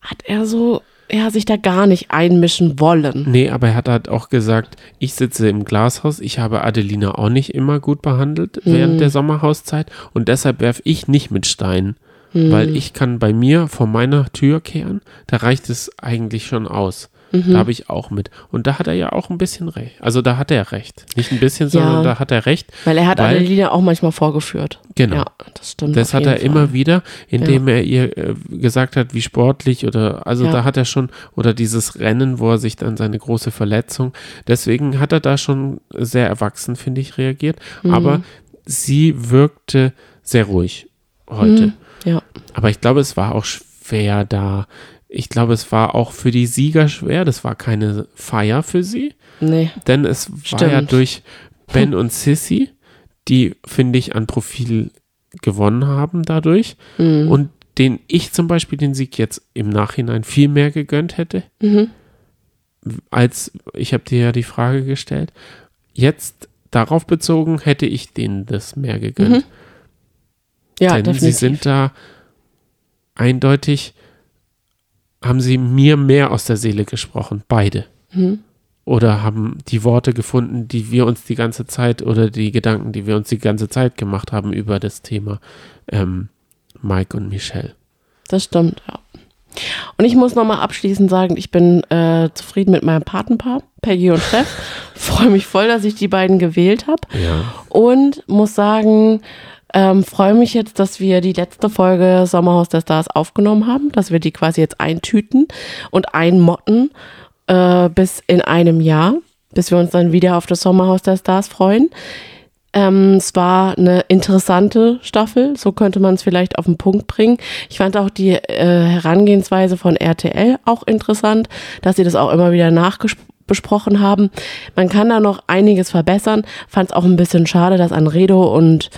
hat er so, ja, sich da gar nicht einmischen wollen. Nee, aber er hat halt auch gesagt, ich sitze im Glashaus, ich habe Adelina auch nicht immer gut behandelt während der Sommerhauszeit und deshalb werfe ich nicht mit Steinen, weil ich kann bei mir vor meiner Tür kehren, da reicht es eigentlich schon aus. Da habe ich auch mit. Und da hat er ja auch ein bisschen recht. Also da hat er recht. Nicht ein bisschen, sondern Ja. da hat er recht. Weil er hat Weil- Adelina auch manchmal vorgeführt. Genau. Ja, das stimmt. Das hat er jeden immer Fall. wieder, indem er ihr äh, gesagt hat, wie sportlich oder, also Ja. da hat er schon, oder dieses Rennen, wo er sich dann seine große Verletzung, deswegen hat er da schon sehr erwachsen, finde ich, reagiert. Mhm. Aber sie wirkte sehr ruhig heute. Mhm. Ja. Aber ich glaube, es war auch schwer da. Ich glaube, es war auch für die Sieger schwer. Das war keine Feier für sie. Nee. Denn es war ja Stimmt. durch Ben und Sissy, die, finde ich, an Profil gewonnen haben dadurch. Mhm. Und den ich zum Beispiel den Sieg jetzt im Nachhinein viel mehr gegönnt hätte, Mhm. als ich habe dir ja die Frage gestellt. Jetzt darauf bezogen hätte ich denen das mehr gegönnt. Mhm. Ja, Denn definitiv. sie sind da eindeutig, haben sie mir mehr aus der Seele gesprochen, beide. Mhm. Oder haben die Worte gefunden, die wir uns die ganze Zeit oder die Gedanken, die wir uns die ganze Zeit gemacht haben über das Thema ähm, Mike und Michelle. Das stimmt, ja. Und ich muss nochmal abschließend sagen, ich bin äh, zufrieden mit meinem Patenpaar, Peggy und Chef. Freue mich voll, dass ich die beiden gewählt habe. Ja. Und muss sagen, ähm, freue mich jetzt, dass wir die letzte Folge Sommerhaus der Stars aufgenommen haben, dass wir die quasi jetzt eintüten und einmotten äh, bis in einem Jahr, bis wir uns dann wieder auf das Sommerhaus der Stars freuen. Ähm, es war eine interessante Staffel, so könnte man es vielleicht auf den Punkt bringen. Ich fand auch die äh, Herangehensweise von RTL auch interessant, dass sie das auch immer wieder nachbesprochen haben. Man kann da noch einiges verbessern. Fand es auch ein bisschen schade, dass Anredo und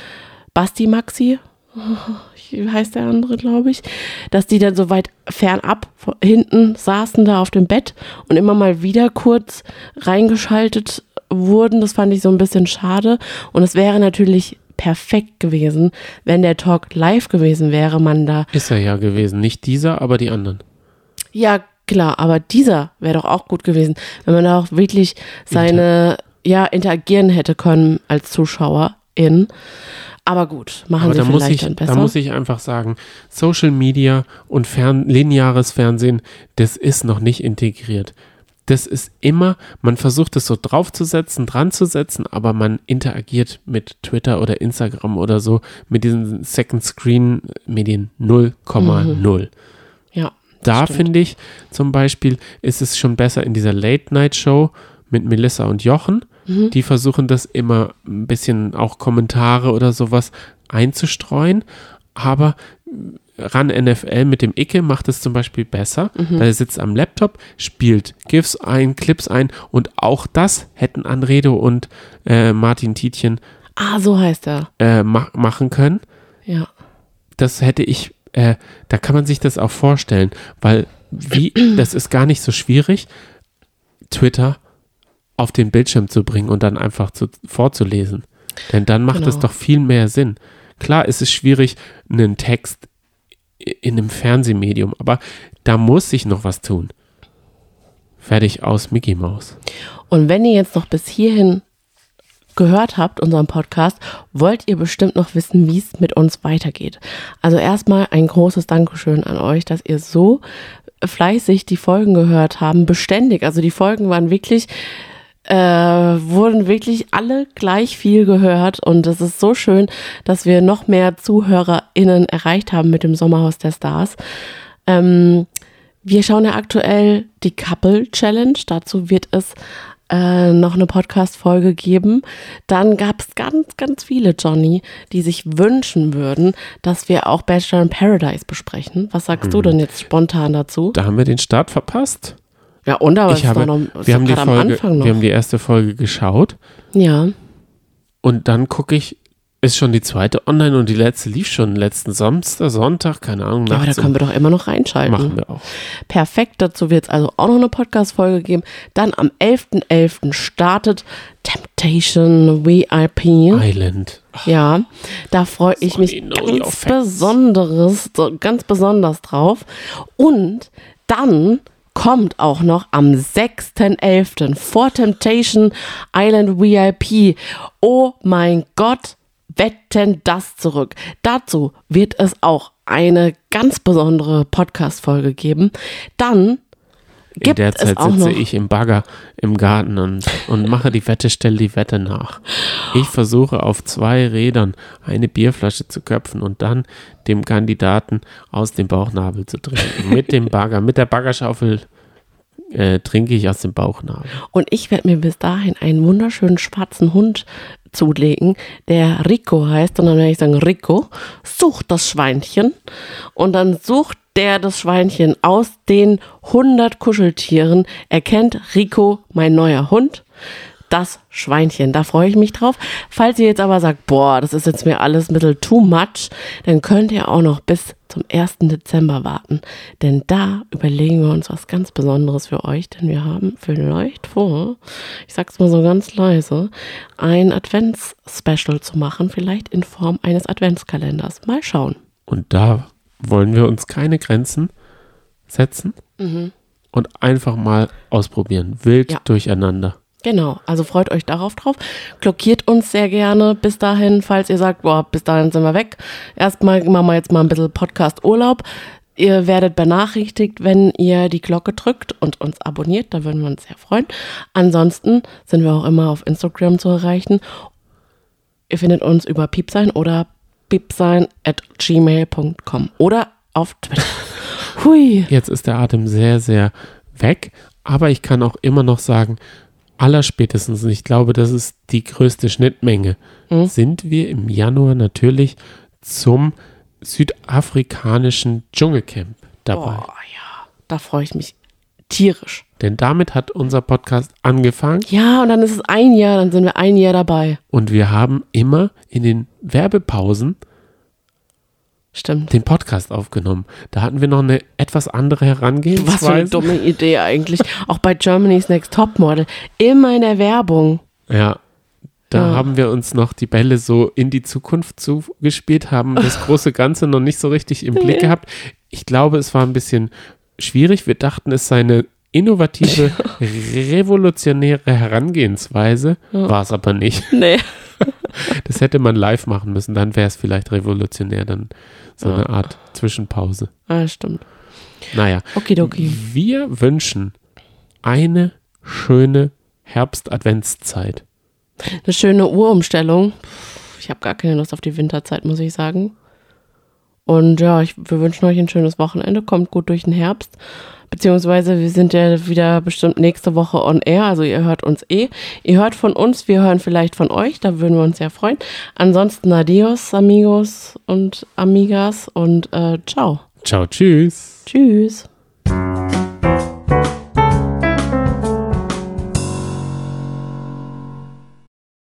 Basti Maxi, wie heißt der andere, glaube ich, dass die dann so weit fernab hinten saßen da auf dem Bett und immer mal wieder kurz reingeschaltet wurden. Das fand ich so ein bisschen schade. Und es wäre natürlich perfekt gewesen, wenn der Talk live gewesen wäre, man da. Ist er ja gewesen. Nicht dieser, aber die anderen. Ja, klar, aber dieser wäre doch auch gut gewesen, wenn man da auch wirklich seine, ja, interagieren hätte können als Zuschauerin. Aber gut, machen Aber sie da muss, vielleicht ich, dann besser. da muss ich einfach sagen, Social Media und Fern lineares Fernsehen, das ist noch nicht integriert. Das ist immer, man versucht es so draufzusetzen, dran zu setzen, aber man interagiert mit Twitter oder Instagram oder so, mit diesen Second Screen Medien 0,0. ja, Da finde ich zum Beispiel, ist es schon besser in dieser Late-Night-Show mit Melissa und Jochen. Mhm. Die versuchen das immer ein bisschen auch Kommentare oder sowas einzustreuen. Aber ran NFL mit dem Icke macht es zum Beispiel besser. Mhm. Da sitzt am Laptop, spielt GIFs ein, Clips ein und auch das hätten Anredo und äh, Martin Tietjen Ah, so heißt er. äh, ma machen können Ja. das hätte ich, äh, da kann man sich das auch vorstellen, weil wie, das ist gar nicht so schwierig, Twitter auf den Bildschirm zu bringen und dann einfach zu, vorzulesen. Denn dann macht es Genau. doch viel mehr Sinn. Klar ist es schwierig, einen Text in einem Fernsehmedium, aber da muss sich noch was tun. Fertig aus Mickey Mouse. Und wenn ihr jetzt noch bis hierhin gehört habt, unseren Podcast, wollt ihr bestimmt noch wissen, wie es mit uns weitergeht. Also erstmal ein großes Dankeschön an euch, dass ihr so fleißig die Folgen gehört haben, beständig. Also die Folgen waren wirklich äh, wurden wirklich alle gleich viel gehört und es ist so schön, dass wir noch mehr ZuhörerInnen erreicht haben mit dem Sommerhaus der Stars. Ähm, wir schauen ja aktuell die Couple Challenge. Dazu wird es äh, noch eine Podcast-Folge geben. Dann gab es ganz, ganz viele, Johnny, die sich wünschen würden, dass wir auch Bachelor in Paradise besprechen. Was sagst mhm. du denn jetzt spontan dazu? Da haben wir den Start verpasst. Ja, und aber ich habe, noch, wir, haben die Folge, wir haben die erste Folge geschaut. Ja. Und dann gucke ich, ist schon die zweite online und die letzte lief schon letzten Samstag, Sonntag, keine Ahnung. Ja, aber da können wir doch immer noch reinschalten. Machen wir auch. Perfekt, dazu wird es also auch noch eine Podcast-Folge geben. Dann am 11.11. .11. startet Temptation VIP. Island. Ja, da freue ich mich ganz besonderes, ganz besonders drauf. Und dann kommt auch noch am 6.11. vor Temptation Island VIP. Oh mein Gott, wetten das zurück. Dazu wird es auch eine ganz besondere Podcast-Folge geben. Dann Gibt In der Zeit sitze ich im Bagger im Garten und, und mache die Wette, stelle die Wette nach. Ich versuche auf zwei Rädern eine Bierflasche zu köpfen und dann dem Kandidaten aus dem Bauchnabel zu trinken. Mit dem Bagger, mit der Baggerschaufel äh, trinke ich aus dem Bauchnabel. Und ich werde mir bis dahin einen wunderschönen schwarzen Hund zulegen, der Rico heißt. Und dann werde ich sagen, Rico, such das Schweinchen. Und dann sucht der das Schweinchen aus den 100 Kuscheltieren, erkennt Rico, mein neuer Hund, das Schweinchen. Da freue ich mich drauf. Falls ihr jetzt aber sagt, boah, das ist jetzt mir alles ein bisschen too much, dann könnt ihr auch noch bis zum 1. Dezember warten. Denn da überlegen wir uns was ganz Besonderes für euch, denn wir haben vielleicht vor, ich sag's mal so ganz leise, ein Advents-Special zu machen, vielleicht in Form eines Adventskalenders. Mal schauen. Und da wollen wir uns keine Grenzen setzen mhm. und einfach mal ausprobieren. Wild ja. durcheinander. Genau, also freut euch darauf drauf. Glockiert uns sehr gerne bis dahin, falls ihr sagt, boah, bis dahin sind wir weg. Erstmal machen wir jetzt mal ein bisschen Podcast-Urlaub. Ihr werdet benachrichtigt, wenn ihr die Glocke drückt und uns abonniert. Da würden wir uns sehr freuen. Ansonsten sind wir auch immer auf Instagram zu erreichen. Ihr findet uns über piepsein oder piepsein at gmail.com oder auf Twitter. Hui. Jetzt ist der Atem sehr, sehr weg. Aber ich kann auch immer noch sagen, allerspätestens, und ich glaube, das ist die größte Schnittmenge, mhm. sind wir im Januar natürlich zum südafrikanischen Dschungelcamp dabei. Oh ja, da freue ich mich tierisch. Denn damit hat unser Podcast angefangen. Ja, und dann ist es ein Jahr, dann sind wir ein Jahr dabei. Und wir haben immer in den Werbepausen Stimmt. den Podcast aufgenommen. Da hatten wir noch eine etwas andere Herangehensweise. Was für eine dumme Idee eigentlich. Auch bei Germany's Next Topmodel. Immer in der Werbung. Ja. Da ja. haben wir uns noch die Bälle so in die Zukunft zugespielt, haben das große Ganze noch nicht so richtig im Blick gehabt. Ich glaube, es war ein bisschen schwierig. Wir dachten, es sei eine innovative, revolutionäre Herangehensweise. Ja. War es aber nicht. Nee. Das hätte man live machen müssen, dann wäre es vielleicht revolutionär, dann so ja. eine Art Zwischenpause. Ah, stimmt. Naja. Okidoki. Wir wünschen eine schöne Herbst-Adventszeit. Eine schöne Uhrumstellung. Ich habe gar keine Lust auf die Winterzeit, muss ich sagen. Und ja, ich, wir wünschen euch ein schönes Wochenende. Kommt gut durch den Herbst. Beziehungsweise wir sind ja wieder bestimmt nächste Woche on air. Also ihr hört uns eh. Ihr hört von uns, wir hören vielleicht von euch. Da würden wir uns sehr freuen. Ansonsten adios, amigos und amigas und äh, ciao. Ciao, tschüss. Tschüss.